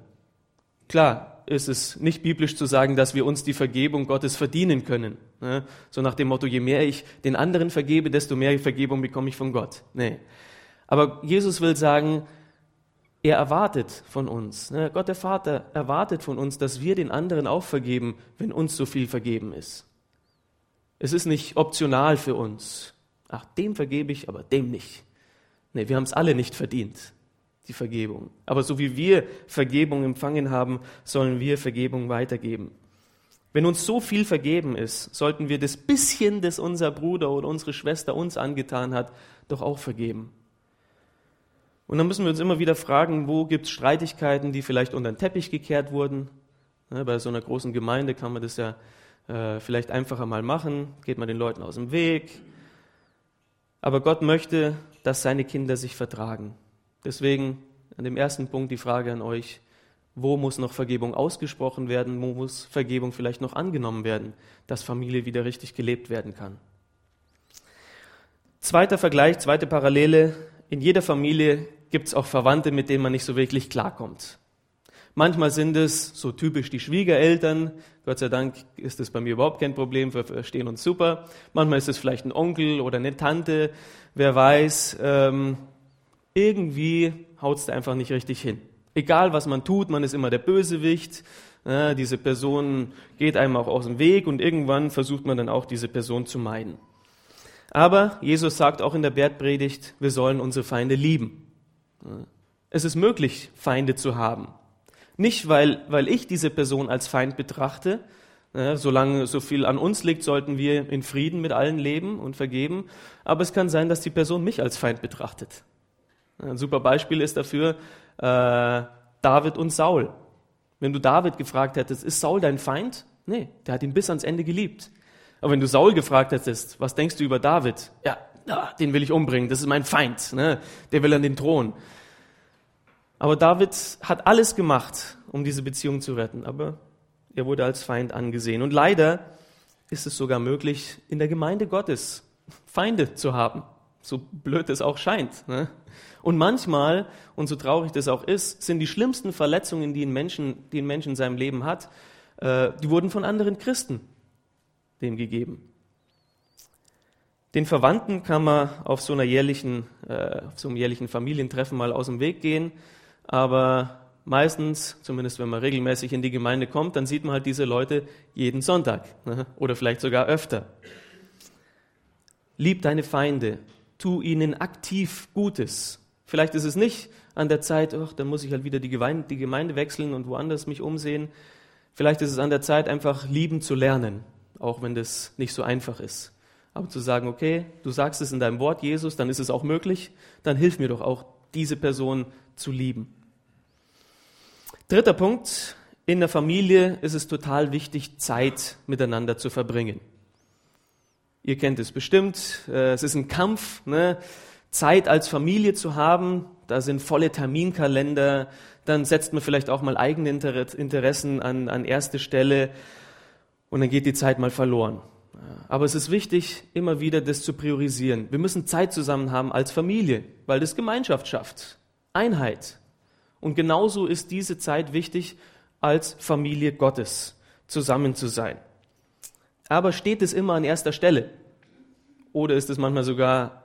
Klar, ist es nicht biblisch zu sagen, dass wir uns die Vergebung Gottes verdienen können. Ne? So nach dem Motto, je mehr ich den anderen vergebe, desto mehr Vergebung bekomme ich von Gott. Nee. Aber Jesus will sagen, er erwartet von uns, ne? Gott der Vater erwartet von uns, dass wir den anderen auch vergeben, wenn uns so viel vergeben ist. Es ist nicht optional für uns. Ach, dem vergebe ich, aber dem nicht. Nee, wir haben es alle nicht verdient die Vergebung. Aber so wie wir Vergebung empfangen haben, sollen wir Vergebung weitergeben. Wenn uns so viel vergeben ist, sollten wir das bisschen, das unser Bruder oder unsere Schwester uns angetan hat, doch auch vergeben. Und dann müssen wir uns immer wieder fragen, wo gibt es Streitigkeiten, die vielleicht unter den Teppich gekehrt wurden. bei so einer großen Gemeinde kann man das ja äh, vielleicht einfacher mal machen, geht man den Leuten aus dem Weg. Aber Gott möchte, dass seine Kinder sich vertragen. Deswegen an dem ersten Punkt die Frage an euch, wo muss noch Vergebung ausgesprochen werden, wo muss Vergebung vielleicht noch angenommen werden, dass Familie wieder richtig gelebt werden kann. Zweiter Vergleich, zweite Parallele, in jeder Familie gibt es auch Verwandte, mit denen man nicht so wirklich klarkommt. Manchmal sind es so typisch die Schwiegereltern. Gott sei Dank ist das bei mir überhaupt kein Problem, wir verstehen uns super. Manchmal ist es vielleicht ein Onkel oder eine Tante, wer weiß. Ähm, irgendwie haut es einfach nicht richtig hin. Egal was man tut, man ist immer der Bösewicht. Ja, diese Person geht einem auch aus dem Weg und irgendwann versucht man dann auch diese Person zu meiden. Aber Jesus sagt auch in der Bergpredigt, wir sollen unsere Feinde lieben. Es ist möglich, Feinde zu haben. Nicht, weil, weil ich diese Person als Feind betrachte. Ja, solange so viel an uns liegt, sollten wir in Frieden mit allen leben und vergeben. Aber es kann sein, dass die Person mich als Feind betrachtet. Ein super Beispiel ist dafür äh, David und Saul. Wenn du David gefragt hättest, ist Saul dein Feind? Nee, der hat ihn bis ans Ende geliebt. Aber wenn du Saul gefragt hättest, was denkst du über David? Ja, den will ich umbringen, das ist mein Feind, ne? der will an den Thron. Aber David hat alles gemacht, um diese Beziehung zu retten, aber er wurde als Feind angesehen. Und leider ist es sogar möglich, in der Gemeinde Gottes Feinde zu haben, so blöd es auch scheint. Ne? Und manchmal, und so traurig das auch ist, sind die schlimmsten Verletzungen, die ein, Menschen, die ein Mensch in seinem Leben hat, äh, die wurden von anderen Christen dem gegeben. Den Verwandten kann man auf so, einer jährlichen, äh, auf so einem jährlichen Familientreffen mal aus dem Weg gehen, aber meistens, zumindest wenn man regelmäßig in die Gemeinde kommt, dann sieht man halt diese Leute jeden Sonntag ne? oder vielleicht sogar öfter. Lieb deine Feinde, tu ihnen aktiv Gutes. Vielleicht ist es nicht an der Zeit, ach, dann muss ich halt wieder die Gemeinde, die Gemeinde wechseln und woanders mich umsehen. Vielleicht ist es an der Zeit, einfach lieben zu lernen, auch wenn das nicht so einfach ist. Aber zu sagen, okay, du sagst es in deinem Wort, Jesus, dann ist es auch möglich, dann hilf mir doch auch, diese Person zu lieben. Dritter Punkt, in der Familie ist es total wichtig, Zeit miteinander zu verbringen. Ihr kennt es bestimmt, äh, es ist ein Kampf, ne? Zeit als Familie zu haben, da sind volle Terminkalender, dann setzt man vielleicht auch mal eigene Interessen an, an erste Stelle und dann geht die Zeit mal verloren. Aber es ist wichtig, immer wieder das zu priorisieren. Wir müssen Zeit zusammen haben als Familie, weil das Gemeinschaft schafft, Einheit. Und genauso ist diese Zeit wichtig, als Familie Gottes zusammen zu sein. Aber steht es immer an erster Stelle? Oder ist es manchmal sogar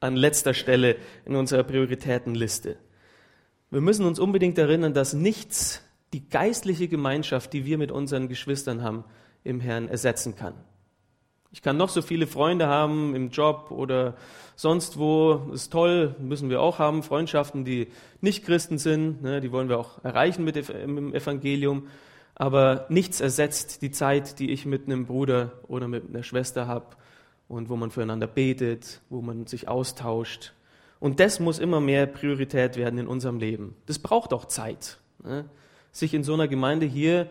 an letzter Stelle in unserer Prioritätenliste. Wir müssen uns unbedingt erinnern, dass nichts die geistliche Gemeinschaft, die wir mit unseren Geschwistern haben, im Herrn ersetzen kann. Ich kann noch so viele Freunde haben im Job oder sonst wo. Ist toll, müssen wir auch haben. Freundschaften, die nicht Christen sind, ne, die wollen wir auch erreichen mit dem Evangelium. Aber nichts ersetzt die Zeit, die ich mit einem Bruder oder mit einer Schwester habe und wo man füreinander betet, wo man sich austauscht. Und das muss immer mehr Priorität werden in unserem Leben. Das braucht auch Zeit, ne? sich in so einer Gemeinde hier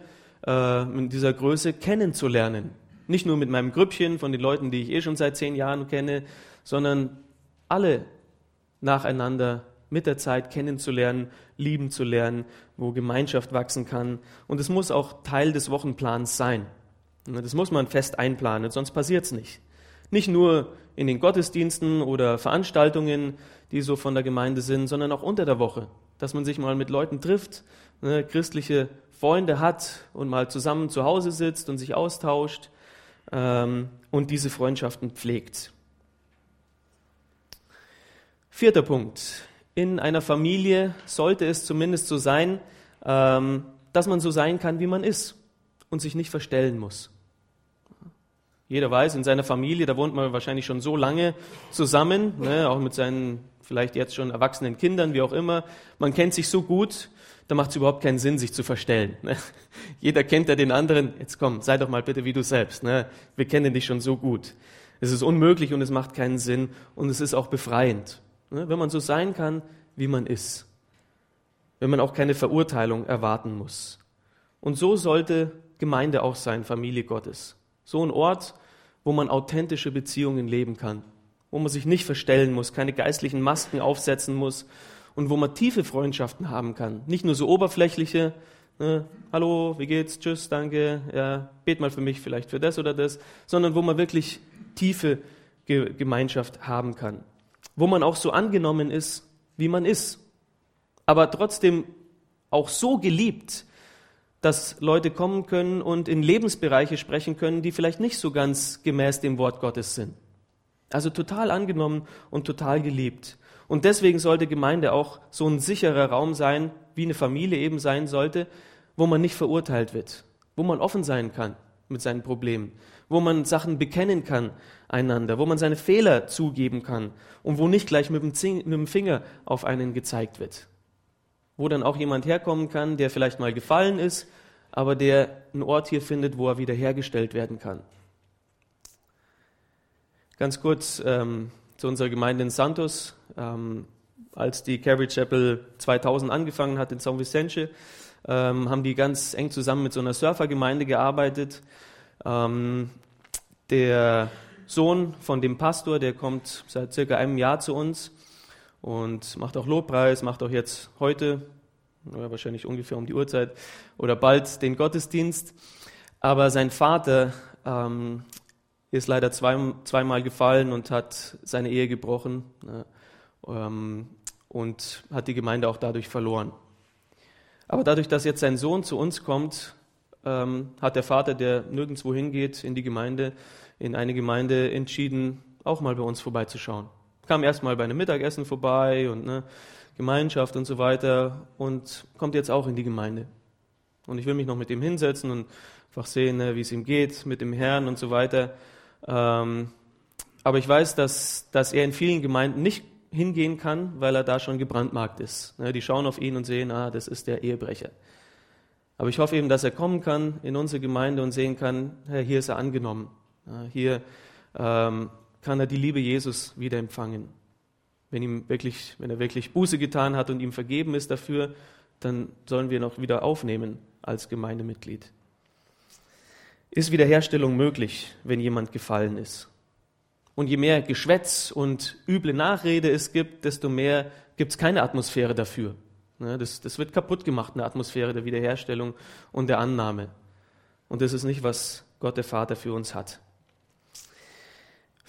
äh, in dieser Größe kennenzulernen. Nicht nur mit meinem Grüppchen von den Leuten, die ich eh schon seit zehn Jahren kenne, sondern alle nacheinander mit der Zeit kennenzulernen, lieben zu lernen, wo Gemeinschaft wachsen kann. Und es muss auch Teil des Wochenplans sein. Das muss man fest einplanen, sonst passiert es nicht. Nicht nur in den Gottesdiensten oder Veranstaltungen, die so von der Gemeinde sind, sondern auch unter der Woche, dass man sich mal mit Leuten trifft, ne, christliche Freunde hat und mal zusammen zu Hause sitzt und sich austauscht ähm, und diese Freundschaften pflegt. Vierter Punkt. In einer Familie sollte es zumindest so sein, ähm, dass man so sein kann, wie man ist und sich nicht verstellen muss. Jeder weiß, in seiner Familie, da wohnt man wahrscheinlich schon so lange zusammen, ne, auch mit seinen vielleicht jetzt schon erwachsenen Kindern, wie auch immer. Man kennt sich so gut, da macht es überhaupt keinen Sinn, sich zu verstellen. Ne? Jeder kennt ja den anderen. Jetzt komm, sei doch mal bitte wie du selbst. Ne? Wir kennen dich schon so gut. Es ist unmöglich und es macht keinen Sinn und es ist auch befreiend, ne? wenn man so sein kann, wie man ist. Wenn man auch keine Verurteilung erwarten muss. Und so sollte Gemeinde auch sein, Familie Gottes. So ein Ort, wo man authentische Beziehungen leben kann, wo man sich nicht verstellen muss, keine geistlichen Masken aufsetzen muss und wo man tiefe Freundschaften haben kann. Nicht nur so oberflächliche, ne, hallo, wie geht's, tschüss, danke, ja, bet mal für mich vielleicht für das oder das, sondern wo man wirklich tiefe Ge Gemeinschaft haben kann. Wo man auch so angenommen ist, wie man ist. Aber trotzdem auch so geliebt, dass Leute kommen können und in Lebensbereiche sprechen können, die vielleicht nicht so ganz gemäß dem Wort Gottes sind. Also total angenommen und total geliebt. Und deswegen sollte Gemeinde auch so ein sicherer Raum sein, wie eine Familie eben sein sollte, wo man nicht verurteilt wird, wo man offen sein kann mit seinen Problemen, wo man Sachen bekennen kann einander, wo man seine Fehler zugeben kann und wo nicht gleich mit dem Finger auf einen gezeigt wird wo dann auch jemand herkommen kann, der vielleicht mal gefallen ist, aber der einen Ort hier findet, wo er wiederhergestellt werden kann. Ganz kurz ähm, zu unserer Gemeinde in Santos. Ähm, als die Calvary Chapel 2000 angefangen hat in São Vicente, ähm, haben die ganz eng zusammen mit so einer Surfergemeinde gearbeitet. Ähm, der Sohn von dem Pastor, der kommt seit circa einem Jahr zu uns und macht auch Lobpreis, macht auch jetzt heute, wahrscheinlich ungefähr um die Uhrzeit oder bald den Gottesdienst. Aber sein Vater ähm, ist leider zwei, zweimal gefallen und hat seine Ehe gebrochen ne, ähm, und hat die Gemeinde auch dadurch verloren. Aber dadurch, dass jetzt sein Sohn zu uns kommt, ähm, hat der Vater, der nirgendwo hingeht in die Gemeinde, in eine Gemeinde entschieden, auch mal bei uns vorbeizuschauen kam erstmal bei einem Mittagessen vorbei und ne, Gemeinschaft und so weiter und kommt jetzt auch in die Gemeinde. Und ich will mich noch mit ihm hinsetzen und einfach sehen, ne, wie es ihm geht mit dem Herrn und so weiter. Ähm, aber ich weiß, dass, dass er in vielen Gemeinden nicht hingehen kann, weil er da schon gebrandmarkt ist. Ne, die schauen auf ihn und sehen, ah, das ist der Ehebrecher. Aber ich hoffe eben, dass er kommen kann in unsere Gemeinde und sehen kann, hier ist er angenommen. Hier ähm, kann er die Liebe Jesus wieder empfangen. Wenn, ihm wirklich, wenn er wirklich Buße getan hat und ihm vergeben ist dafür, dann sollen wir ihn auch wieder aufnehmen als Gemeindemitglied. Ist Wiederherstellung möglich, wenn jemand gefallen ist? Und je mehr Geschwätz und üble Nachrede es gibt, desto mehr gibt es keine Atmosphäre dafür. Das, das wird kaputt gemacht, eine Atmosphäre der Wiederherstellung und der Annahme. Und das ist nicht, was Gott der Vater für uns hat.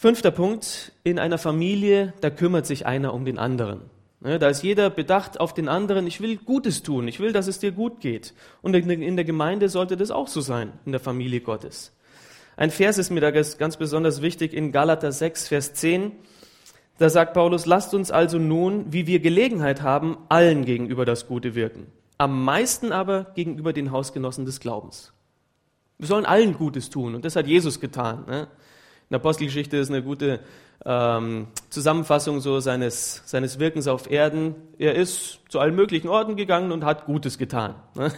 Fünfter Punkt, in einer Familie, da kümmert sich einer um den anderen. Da ist jeder bedacht auf den anderen, ich will Gutes tun, ich will, dass es dir gut geht. Und in der Gemeinde sollte das auch so sein, in der Familie Gottes. Ein Vers ist mir da ganz besonders wichtig in Galater 6, Vers 10. Da sagt Paulus, lasst uns also nun, wie wir Gelegenheit haben, allen gegenüber das Gute wirken. Am meisten aber gegenüber den Hausgenossen des Glaubens. Wir sollen allen Gutes tun und das hat Jesus getan. Ne? In Apostelgeschichte ist eine gute ähm, Zusammenfassung so seines, seines Wirkens auf Erden. Er ist zu allen möglichen Orten gegangen und hat Gutes getan. Ne?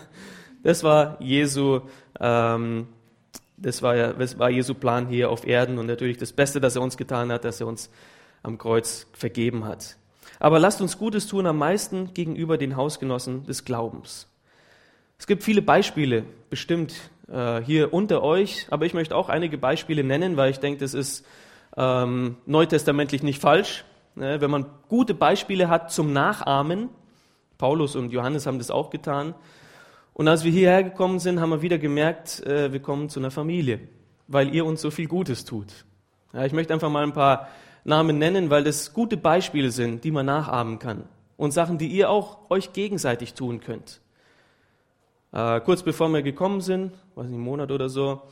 Das war Jesu, ähm, das war, das war Jesu Plan hier auf Erden und natürlich das Beste, das er uns getan hat, dass er uns am Kreuz vergeben hat. Aber lasst uns Gutes tun am meisten gegenüber den Hausgenossen des Glaubens. Es gibt viele Beispiele, bestimmt äh, hier unter euch, aber ich möchte auch einige Beispiele nennen, weil ich denke, das ist ähm, neutestamentlich nicht falsch. Ne? Wenn man gute Beispiele hat zum Nachahmen, Paulus und Johannes haben das auch getan. Und als wir hierher gekommen sind, haben wir wieder gemerkt, äh, wir kommen zu einer Familie, weil ihr uns so viel Gutes tut. Ja, ich möchte einfach mal ein paar Namen nennen, weil das gute Beispiele sind, die man nachahmen kann. Und Sachen, die ihr auch euch gegenseitig tun könnt. Äh, kurz bevor wir gekommen sind, weiß nicht, einen Monat oder so,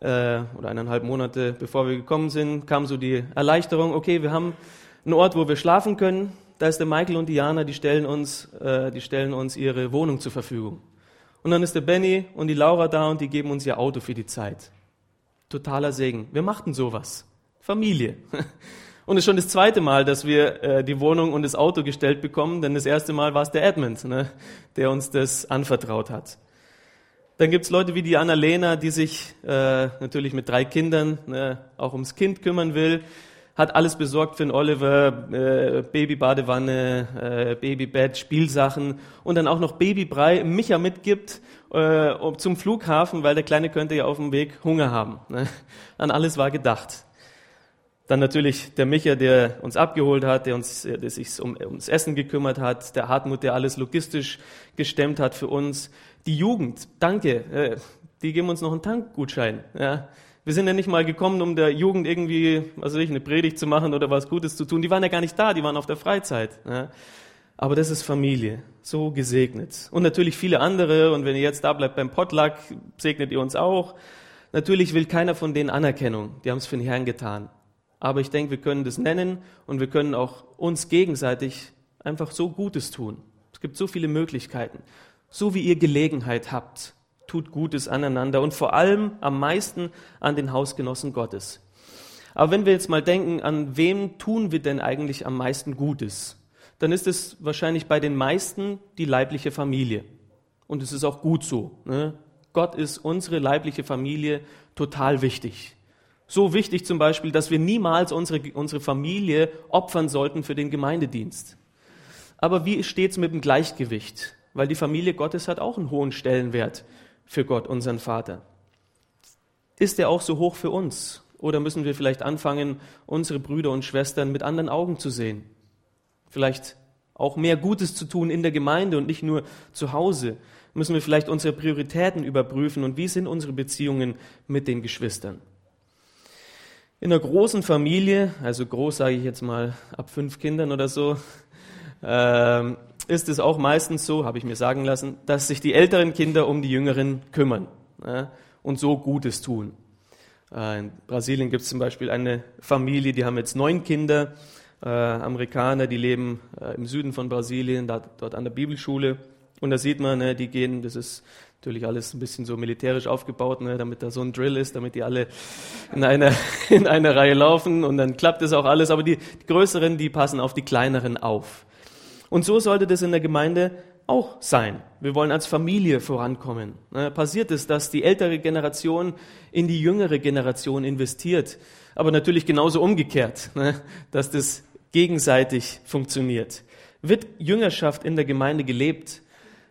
äh, oder eineinhalb Monate bevor wir gekommen sind, kam so die Erleichterung, okay, wir haben einen Ort, wo wir schlafen können. Da ist der Michael und Diana, die stellen uns, äh, die stellen uns ihre Wohnung zur Verfügung. Und dann ist der Benny und die Laura da und die geben uns ihr Auto für die Zeit. Totaler Segen. Wir machten sowas. Familie. Und es ist schon das zweite Mal, dass wir äh, die Wohnung und das Auto gestellt bekommen, denn das erste Mal war es der Edmund, ne, der uns das anvertraut hat. Dann gibt's Leute wie die Annalena, die sich äh, natürlich mit drei Kindern ne, auch ums Kind kümmern will, hat alles besorgt für den Oliver, äh, Babybadewanne, äh, Babybett, Spielsachen und dann auch noch Babybrei Micha mitgibt äh, zum Flughafen, weil der Kleine könnte ja auf dem Weg Hunger haben. Ne. An alles war gedacht. Dann natürlich der Micha, der uns abgeholt hat, der, uns, der sich um, ums Essen gekümmert hat, der Hartmut, der alles logistisch gestemmt hat für uns. Die Jugend, danke, äh, die geben uns noch einen Tankgutschein. Ja. Wir sind ja nicht mal gekommen, um der Jugend irgendwie, was weiß ich, eine Predigt zu machen oder was Gutes zu tun. Die waren ja gar nicht da, die waren auf der Freizeit. Ja. Aber das ist Familie, so gesegnet. Und natürlich viele andere. Und wenn ihr jetzt da bleibt beim Potluck, segnet ihr uns auch. Natürlich will keiner von denen Anerkennung. Die haben es für den Herrn getan. Aber ich denke, wir können das nennen und wir können auch uns gegenseitig einfach so Gutes tun. Es gibt so viele Möglichkeiten. So wie ihr Gelegenheit habt, tut Gutes aneinander und vor allem am meisten an den Hausgenossen Gottes. Aber wenn wir jetzt mal denken, an wem tun wir denn eigentlich am meisten Gutes, dann ist es wahrscheinlich bei den meisten die leibliche Familie. Und es ist auch gut so. Ne? Gott ist unsere leibliche Familie total wichtig. So wichtig zum Beispiel, dass wir niemals unsere, unsere Familie opfern sollten für den Gemeindedienst. Aber wie steht es mit dem Gleichgewicht? Weil die Familie Gottes hat auch einen hohen Stellenwert für Gott, unseren Vater. Ist er auch so hoch für uns? Oder müssen wir vielleicht anfangen, unsere Brüder und Schwestern mit anderen Augen zu sehen? Vielleicht auch mehr Gutes zu tun in der Gemeinde und nicht nur zu Hause? Müssen wir vielleicht unsere Prioritäten überprüfen und wie sind unsere Beziehungen mit den Geschwistern? In einer großen Familie, also groß sage ich jetzt mal ab fünf Kindern oder so, äh, ist es auch meistens so, habe ich mir sagen lassen, dass sich die älteren Kinder um die jüngeren kümmern äh, und so Gutes tun. Äh, in Brasilien gibt es zum Beispiel eine Familie, die haben jetzt neun Kinder, äh, Amerikaner, die leben äh, im Süden von Brasilien, da, dort an der Bibelschule. Und da sieht man, ne, die gehen, das ist Natürlich alles ein bisschen so militärisch aufgebaut, ne, damit da so ein Drill ist, damit die alle in einer, in einer Reihe laufen und dann klappt es auch alles. Aber die, die Größeren, die passen auf die Kleineren auf. Und so sollte das in der Gemeinde auch sein. Wir wollen als Familie vorankommen. Ne, passiert es, dass die ältere Generation in die jüngere Generation investiert, aber natürlich genauso umgekehrt, ne, dass das gegenseitig funktioniert. Wird Jüngerschaft in der Gemeinde gelebt,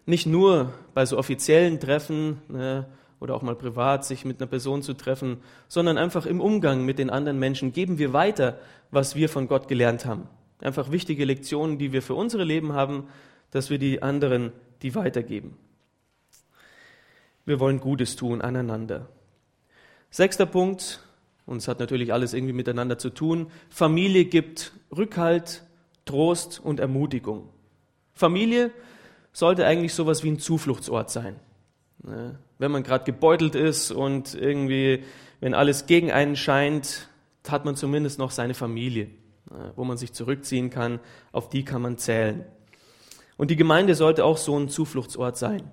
nicht nur bei so offiziellen Treffen ne, oder auch mal privat sich mit einer Person zu treffen, sondern einfach im Umgang mit den anderen Menschen geben wir weiter, was wir von Gott gelernt haben. Einfach wichtige Lektionen, die wir für unsere Leben haben, dass wir die anderen die weitergeben. Wir wollen Gutes tun aneinander. Sechster Punkt, und es hat natürlich alles irgendwie miteinander zu tun, Familie gibt Rückhalt, Trost und Ermutigung. Familie sollte eigentlich sowas wie ein Zufluchtsort sein. Ne? Wenn man gerade gebeutelt ist und irgendwie, wenn alles gegen einen scheint, hat man zumindest noch seine Familie, ne? wo man sich zurückziehen kann, auf die kann man zählen. Und die Gemeinde sollte auch so ein Zufluchtsort sein.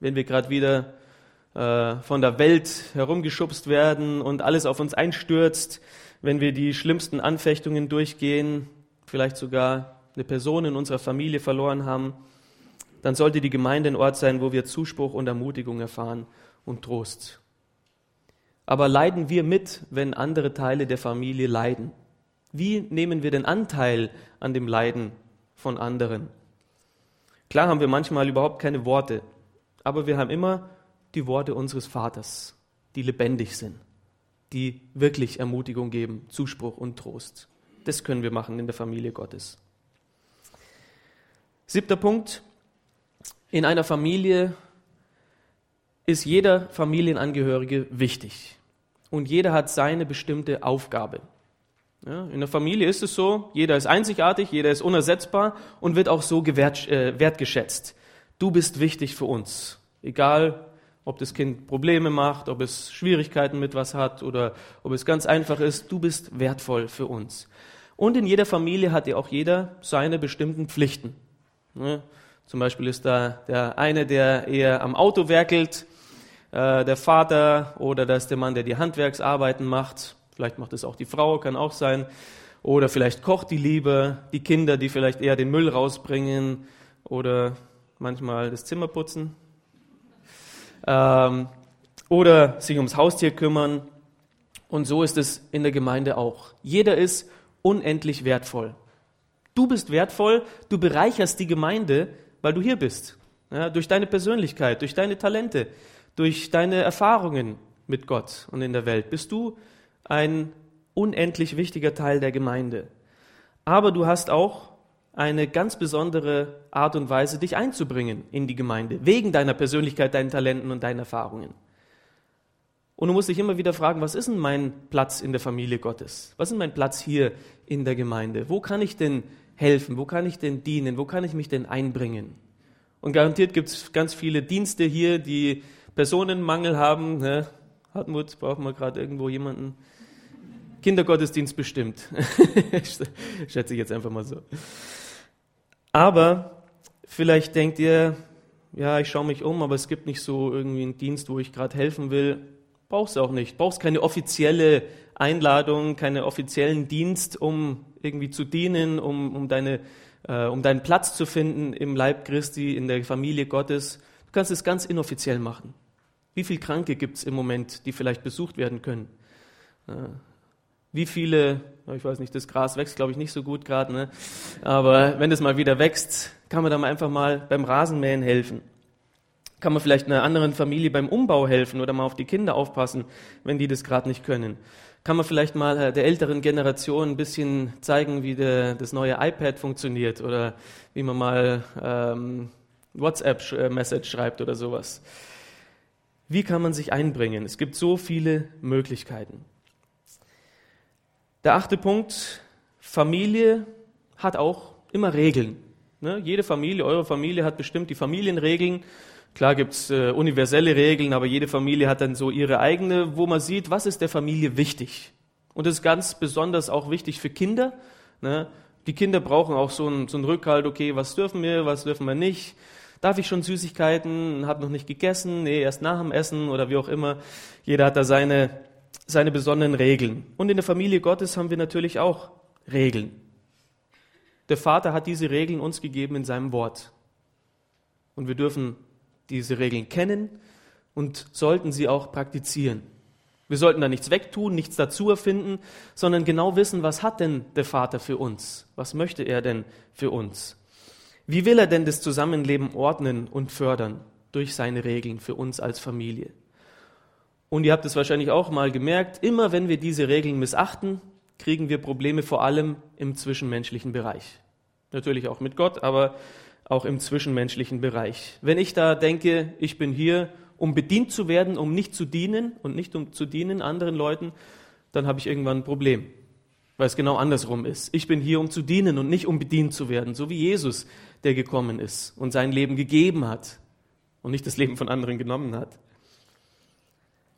Wenn wir gerade wieder äh, von der Welt herumgeschubst werden und alles auf uns einstürzt, wenn wir die schlimmsten Anfechtungen durchgehen, vielleicht sogar eine Person in unserer Familie verloren haben, dann sollte die Gemeinde ein Ort sein, wo wir Zuspruch und Ermutigung erfahren und Trost. Aber leiden wir mit, wenn andere Teile der Familie leiden? Wie nehmen wir den Anteil an dem Leiden von anderen? Klar haben wir manchmal überhaupt keine Worte, aber wir haben immer die Worte unseres Vaters, die lebendig sind, die wirklich Ermutigung geben, Zuspruch und Trost. Das können wir machen in der Familie Gottes. Siebter Punkt. In einer Familie ist jeder Familienangehörige wichtig und jeder hat seine bestimmte Aufgabe. Ja, in der Familie ist es so, jeder ist einzigartig, jeder ist unersetzbar und wird auch so gewert, äh, wertgeschätzt. Du bist wichtig für uns, egal ob das Kind Probleme macht, ob es Schwierigkeiten mit was hat oder ob es ganz einfach ist, du bist wertvoll für uns. Und in jeder Familie hat ja auch jeder seine bestimmten Pflichten. Ja, zum Beispiel ist da der eine, der eher am Auto werkelt, äh, der Vater oder da ist der Mann, der die Handwerksarbeiten macht. Vielleicht macht es auch die Frau, kann auch sein. Oder vielleicht kocht die Liebe, die Kinder, die vielleicht eher den Müll rausbringen oder manchmal das Zimmer putzen. Ähm, oder sich ums Haustier kümmern. Und so ist es in der Gemeinde auch. Jeder ist unendlich wertvoll. Du bist wertvoll, du bereicherst die Gemeinde, weil du hier bist. Ja, durch deine Persönlichkeit, durch deine Talente, durch deine Erfahrungen mit Gott und in der Welt bist du ein unendlich wichtiger Teil der Gemeinde. Aber du hast auch eine ganz besondere Art und Weise, dich einzubringen in die Gemeinde, wegen deiner Persönlichkeit, deinen Talenten und deinen Erfahrungen. Und du musst dich immer wieder fragen, was ist denn mein Platz in der Familie Gottes? Was ist mein Platz hier in der Gemeinde? Wo kann ich denn helfen? Wo kann ich denn dienen? Wo kann ich mich denn einbringen? Und garantiert gibt es ganz viele Dienste hier, die Personenmangel haben. Ne? Hartmut, brauchen wir gerade irgendwo jemanden, Kindergottesdienst bestimmt. Schätze ich jetzt einfach mal so. Aber vielleicht denkt ihr, ja, ich schaue mich um, aber es gibt nicht so irgendwie einen Dienst, wo ich gerade helfen will. Brauchst auch nicht. Brauchst keine offizielle Einladung, keinen offiziellen Dienst, um irgendwie zu dienen, um, um, deine, äh, um deinen Platz zu finden im Leib Christi, in der Familie Gottes. Du kannst es ganz inoffiziell machen. Wie viele Kranke gibt es im Moment, die vielleicht besucht werden können? Äh, wie viele, ich weiß nicht, das Gras wächst, glaube ich, nicht so gut gerade, ne? aber wenn es mal wieder wächst, kann man dann einfach mal beim Rasenmähen helfen. Kann man vielleicht einer anderen Familie beim Umbau helfen oder mal auf die Kinder aufpassen, wenn die das gerade nicht können. Kann man vielleicht mal äh, der älteren Generation ein bisschen zeigen, wie der, das neue iPad funktioniert oder wie man mal ähm, WhatsApp-Message schreibt oder sowas. Wie kann man sich einbringen? Es gibt so viele Möglichkeiten. Der achte Punkt, Familie hat auch immer Regeln. Ne? Jede Familie, eure Familie hat bestimmt die Familienregeln. Klar gibt's äh, universelle Regeln, aber jede Familie hat dann so ihre eigene, wo man sieht, was ist der Familie wichtig. Und das ist ganz besonders auch wichtig für Kinder. Ne? Die Kinder brauchen auch so einen, so einen Rückhalt, okay, was dürfen wir, was dürfen wir nicht. Darf ich schon Süßigkeiten, habe noch nicht gegessen, nee, erst nach dem Essen oder wie auch immer. Jeder hat da seine seine besonderen Regeln. Und in der Familie Gottes haben wir natürlich auch Regeln. Der Vater hat diese Regeln uns gegeben in seinem Wort. Und wir dürfen diese Regeln kennen und sollten sie auch praktizieren. Wir sollten da nichts wegtun, nichts dazu erfinden, sondern genau wissen, was hat denn der Vater für uns? Was möchte er denn für uns? Wie will er denn das Zusammenleben ordnen und fördern durch seine Regeln für uns als Familie? Und ihr habt es wahrscheinlich auch mal gemerkt, immer wenn wir diese Regeln missachten, kriegen wir Probleme vor allem im zwischenmenschlichen Bereich. Natürlich auch mit Gott, aber auch im zwischenmenschlichen Bereich. Wenn ich da denke, ich bin hier, um bedient zu werden, um nicht zu dienen und nicht um zu dienen anderen Leuten, dann habe ich irgendwann ein Problem, weil es genau andersrum ist. Ich bin hier, um zu dienen und nicht um bedient zu werden, so wie Jesus, der gekommen ist und sein Leben gegeben hat und nicht das Leben von anderen genommen hat.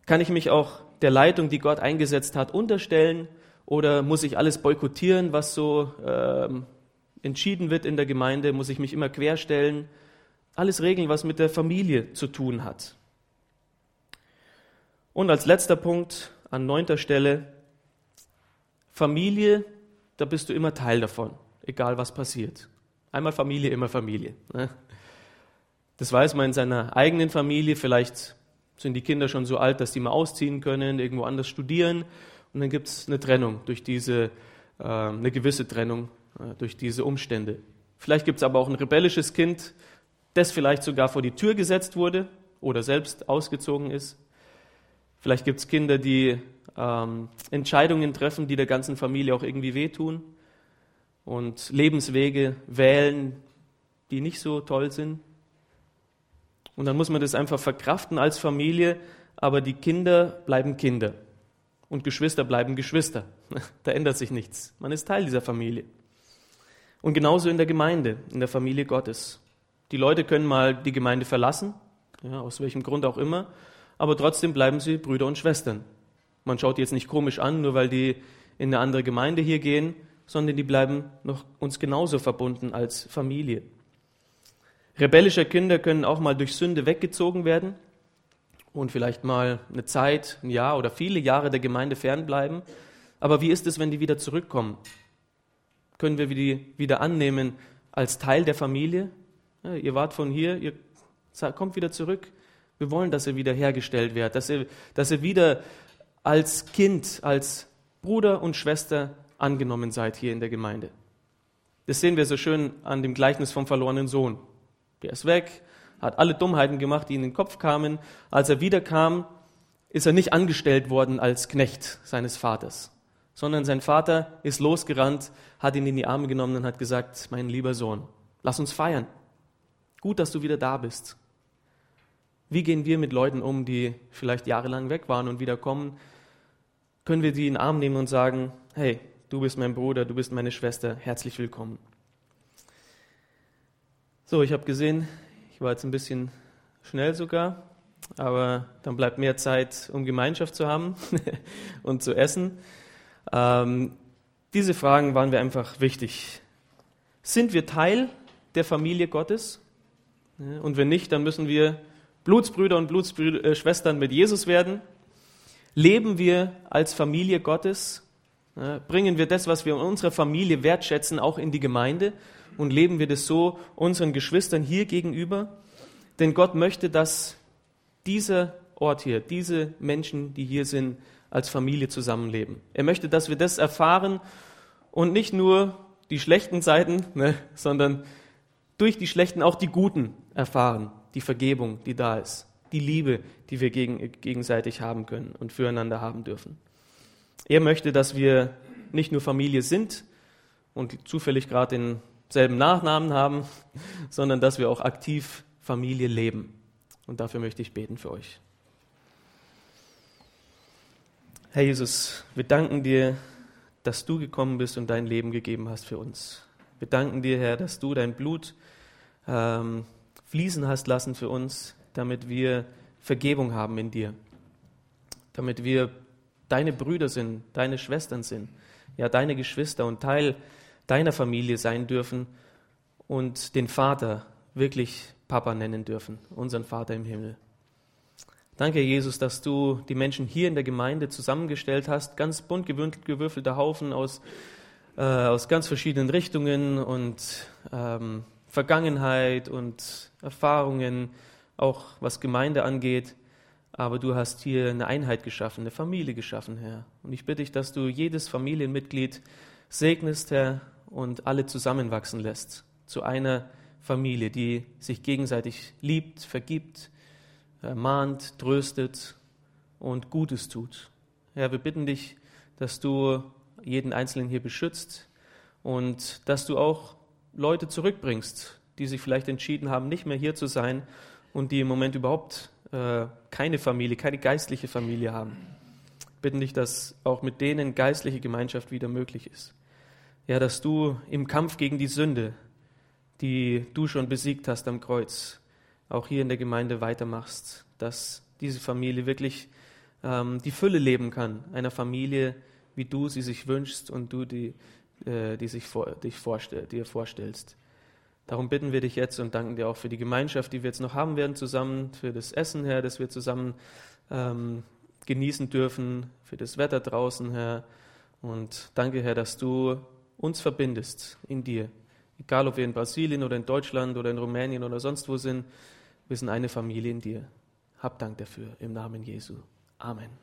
Kann ich mich auch der Leitung, die Gott eingesetzt hat, unterstellen oder muss ich alles boykottieren, was so ähm, entschieden wird in der Gemeinde? Muss ich mich immer querstellen? Alles Regeln, was mit der Familie zu tun hat. Und als letzter Punkt an neunter Stelle, Familie, da bist du immer Teil davon, egal was passiert. Einmal Familie, immer Familie. Ne? Das weiß man in seiner eigenen Familie. Vielleicht sind die Kinder schon so alt, dass die mal ausziehen können, irgendwo anders studieren. Und dann gibt es eine Trennung durch diese, äh, eine gewisse Trennung durch diese Umstände. Vielleicht gibt es aber auch ein rebellisches Kind, das vielleicht sogar vor die Tür gesetzt wurde oder selbst ausgezogen ist. Vielleicht gibt es Kinder, die ähm, Entscheidungen treffen, die der ganzen Familie auch irgendwie wehtun und Lebenswege wählen, die nicht so toll sind. Und dann muss man das einfach verkraften als Familie, aber die Kinder bleiben Kinder und Geschwister bleiben Geschwister. Da ändert sich nichts. Man ist Teil dieser Familie. Und genauso in der Gemeinde, in der Familie Gottes. Die Leute können mal die Gemeinde verlassen, ja, aus welchem Grund auch immer, aber trotzdem bleiben sie Brüder und Schwestern. Man schaut die jetzt nicht komisch an, nur weil die in eine andere Gemeinde hier gehen, sondern die bleiben noch uns genauso verbunden als Familie. Rebellische Kinder können auch mal durch Sünde weggezogen werden und vielleicht mal eine Zeit, ein Jahr oder viele Jahre der Gemeinde fernbleiben. Aber wie ist es, wenn die wieder zurückkommen? Können wir die wieder annehmen als Teil der Familie? Ja, ihr wart von hier, ihr kommt wieder zurück. Wir wollen, dass ihr wieder hergestellt werdet, dass ihr, dass ihr wieder als Kind, als Bruder und Schwester angenommen seid hier in der Gemeinde. Das sehen wir so schön an dem Gleichnis vom verlorenen Sohn. Der ist weg, hat alle Dummheiten gemacht, die in den Kopf kamen. Als er wiederkam, ist er nicht angestellt worden als Knecht seines Vaters, sondern sein Vater ist losgerannt, hat ihn in die Arme genommen und hat gesagt, mein lieber Sohn, lass uns feiern. Gut, dass du wieder da bist. Wie gehen wir mit Leuten um, die vielleicht jahrelang weg waren und wieder kommen? Können wir die in den Arm nehmen und sagen, hey, du bist mein Bruder, du bist meine Schwester, herzlich willkommen. So, ich habe gesehen, ich war jetzt ein bisschen schnell sogar, aber dann bleibt mehr Zeit, um Gemeinschaft zu haben und zu essen. Ähm, diese Fragen waren mir einfach wichtig. Sind wir Teil der Familie Gottes? Und wenn nicht, dann müssen wir Blutsbrüder und Blutsschwestern mit Jesus werden. Leben wir als Familie Gottes? Bringen wir das, was wir in unserer Familie wertschätzen, auch in die Gemeinde? und leben wir das so unseren Geschwistern hier gegenüber? Denn Gott möchte, dass dieser Ort hier, diese Menschen, die hier sind, als Familie zusammenleben. Er möchte, dass wir das erfahren und nicht nur die schlechten Seiten, ne, sondern durch die schlechten auch die guten erfahren, die Vergebung, die da ist, die Liebe, die wir gegen, gegenseitig haben können und füreinander haben dürfen. Er möchte, dass wir nicht nur Familie sind und zufällig gerade in selben Nachnamen haben, sondern dass wir auch aktiv Familie leben. Und dafür möchte ich beten für euch. Herr Jesus, wir danken dir, dass du gekommen bist und dein Leben gegeben hast für uns. Wir danken dir, Herr, dass du dein Blut ähm, fließen hast lassen für uns, damit wir Vergebung haben in dir, damit wir deine Brüder sind, deine Schwestern sind, ja, deine Geschwister und Teil deiner Familie sein dürfen und den Vater wirklich Papa nennen dürfen, unseren Vater im Himmel. Danke, Jesus, dass du die Menschen hier in der Gemeinde zusammengestellt hast, ganz bunt gewürfelter Haufen aus, äh, aus ganz verschiedenen Richtungen und ähm, Vergangenheit und Erfahrungen, auch was Gemeinde angeht. Aber du hast hier eine Einheit geschaffen, eine Familie geschaffen, Herr. Und ich bitte dich, dass du jedes Familienmitglied segnest, Herr, und alle zusammenwachsen lässt zu einer Familie, die sich gegenseitig liebt, vergibt, ermahnt, tröstet und Gutes tut. Herr, wir bitten dich, dass du jeden Einzelnen hier beschützt und dass du auch Leute zurückbringst, die sich vielleicht entschieden haben, nicht mehr hier zu sein und die im Moment überhaupt äh, keine Familie, keine geistliche Familie haben. Bitten dich, dass auch mit denen geistliche Gemeinschaft wieder möglich ist ja, dass du im Kampf gegen die Sünde, die du schon besiegt hast am Kreuz, auch hier in der Gemeinde weitermachst, dass diese Familie wirklich ähm, die Fülle leben kann, einer Familie, wie du sie sich wünschst und du die, äh, die sich vor, dich vorstell, dir vorstellst. Darum bitten wir dich jetzt und danken dir auch für die Gemeinschaft, die wir jetzt noch haben werden zusammen, für das Essen, Herr, das wir zusammen ähm, genießen dürfen, für das Wetter draußen, Herr. Und danke, Herr, dass du uns verbindest in dir. Egal, ob wir in Brasilien oder in Deutschland oder in Rumänien oder sonst wo sind, wir sind eine Familie in dir. Hab Dank dafür im Namen Jesu. Amen.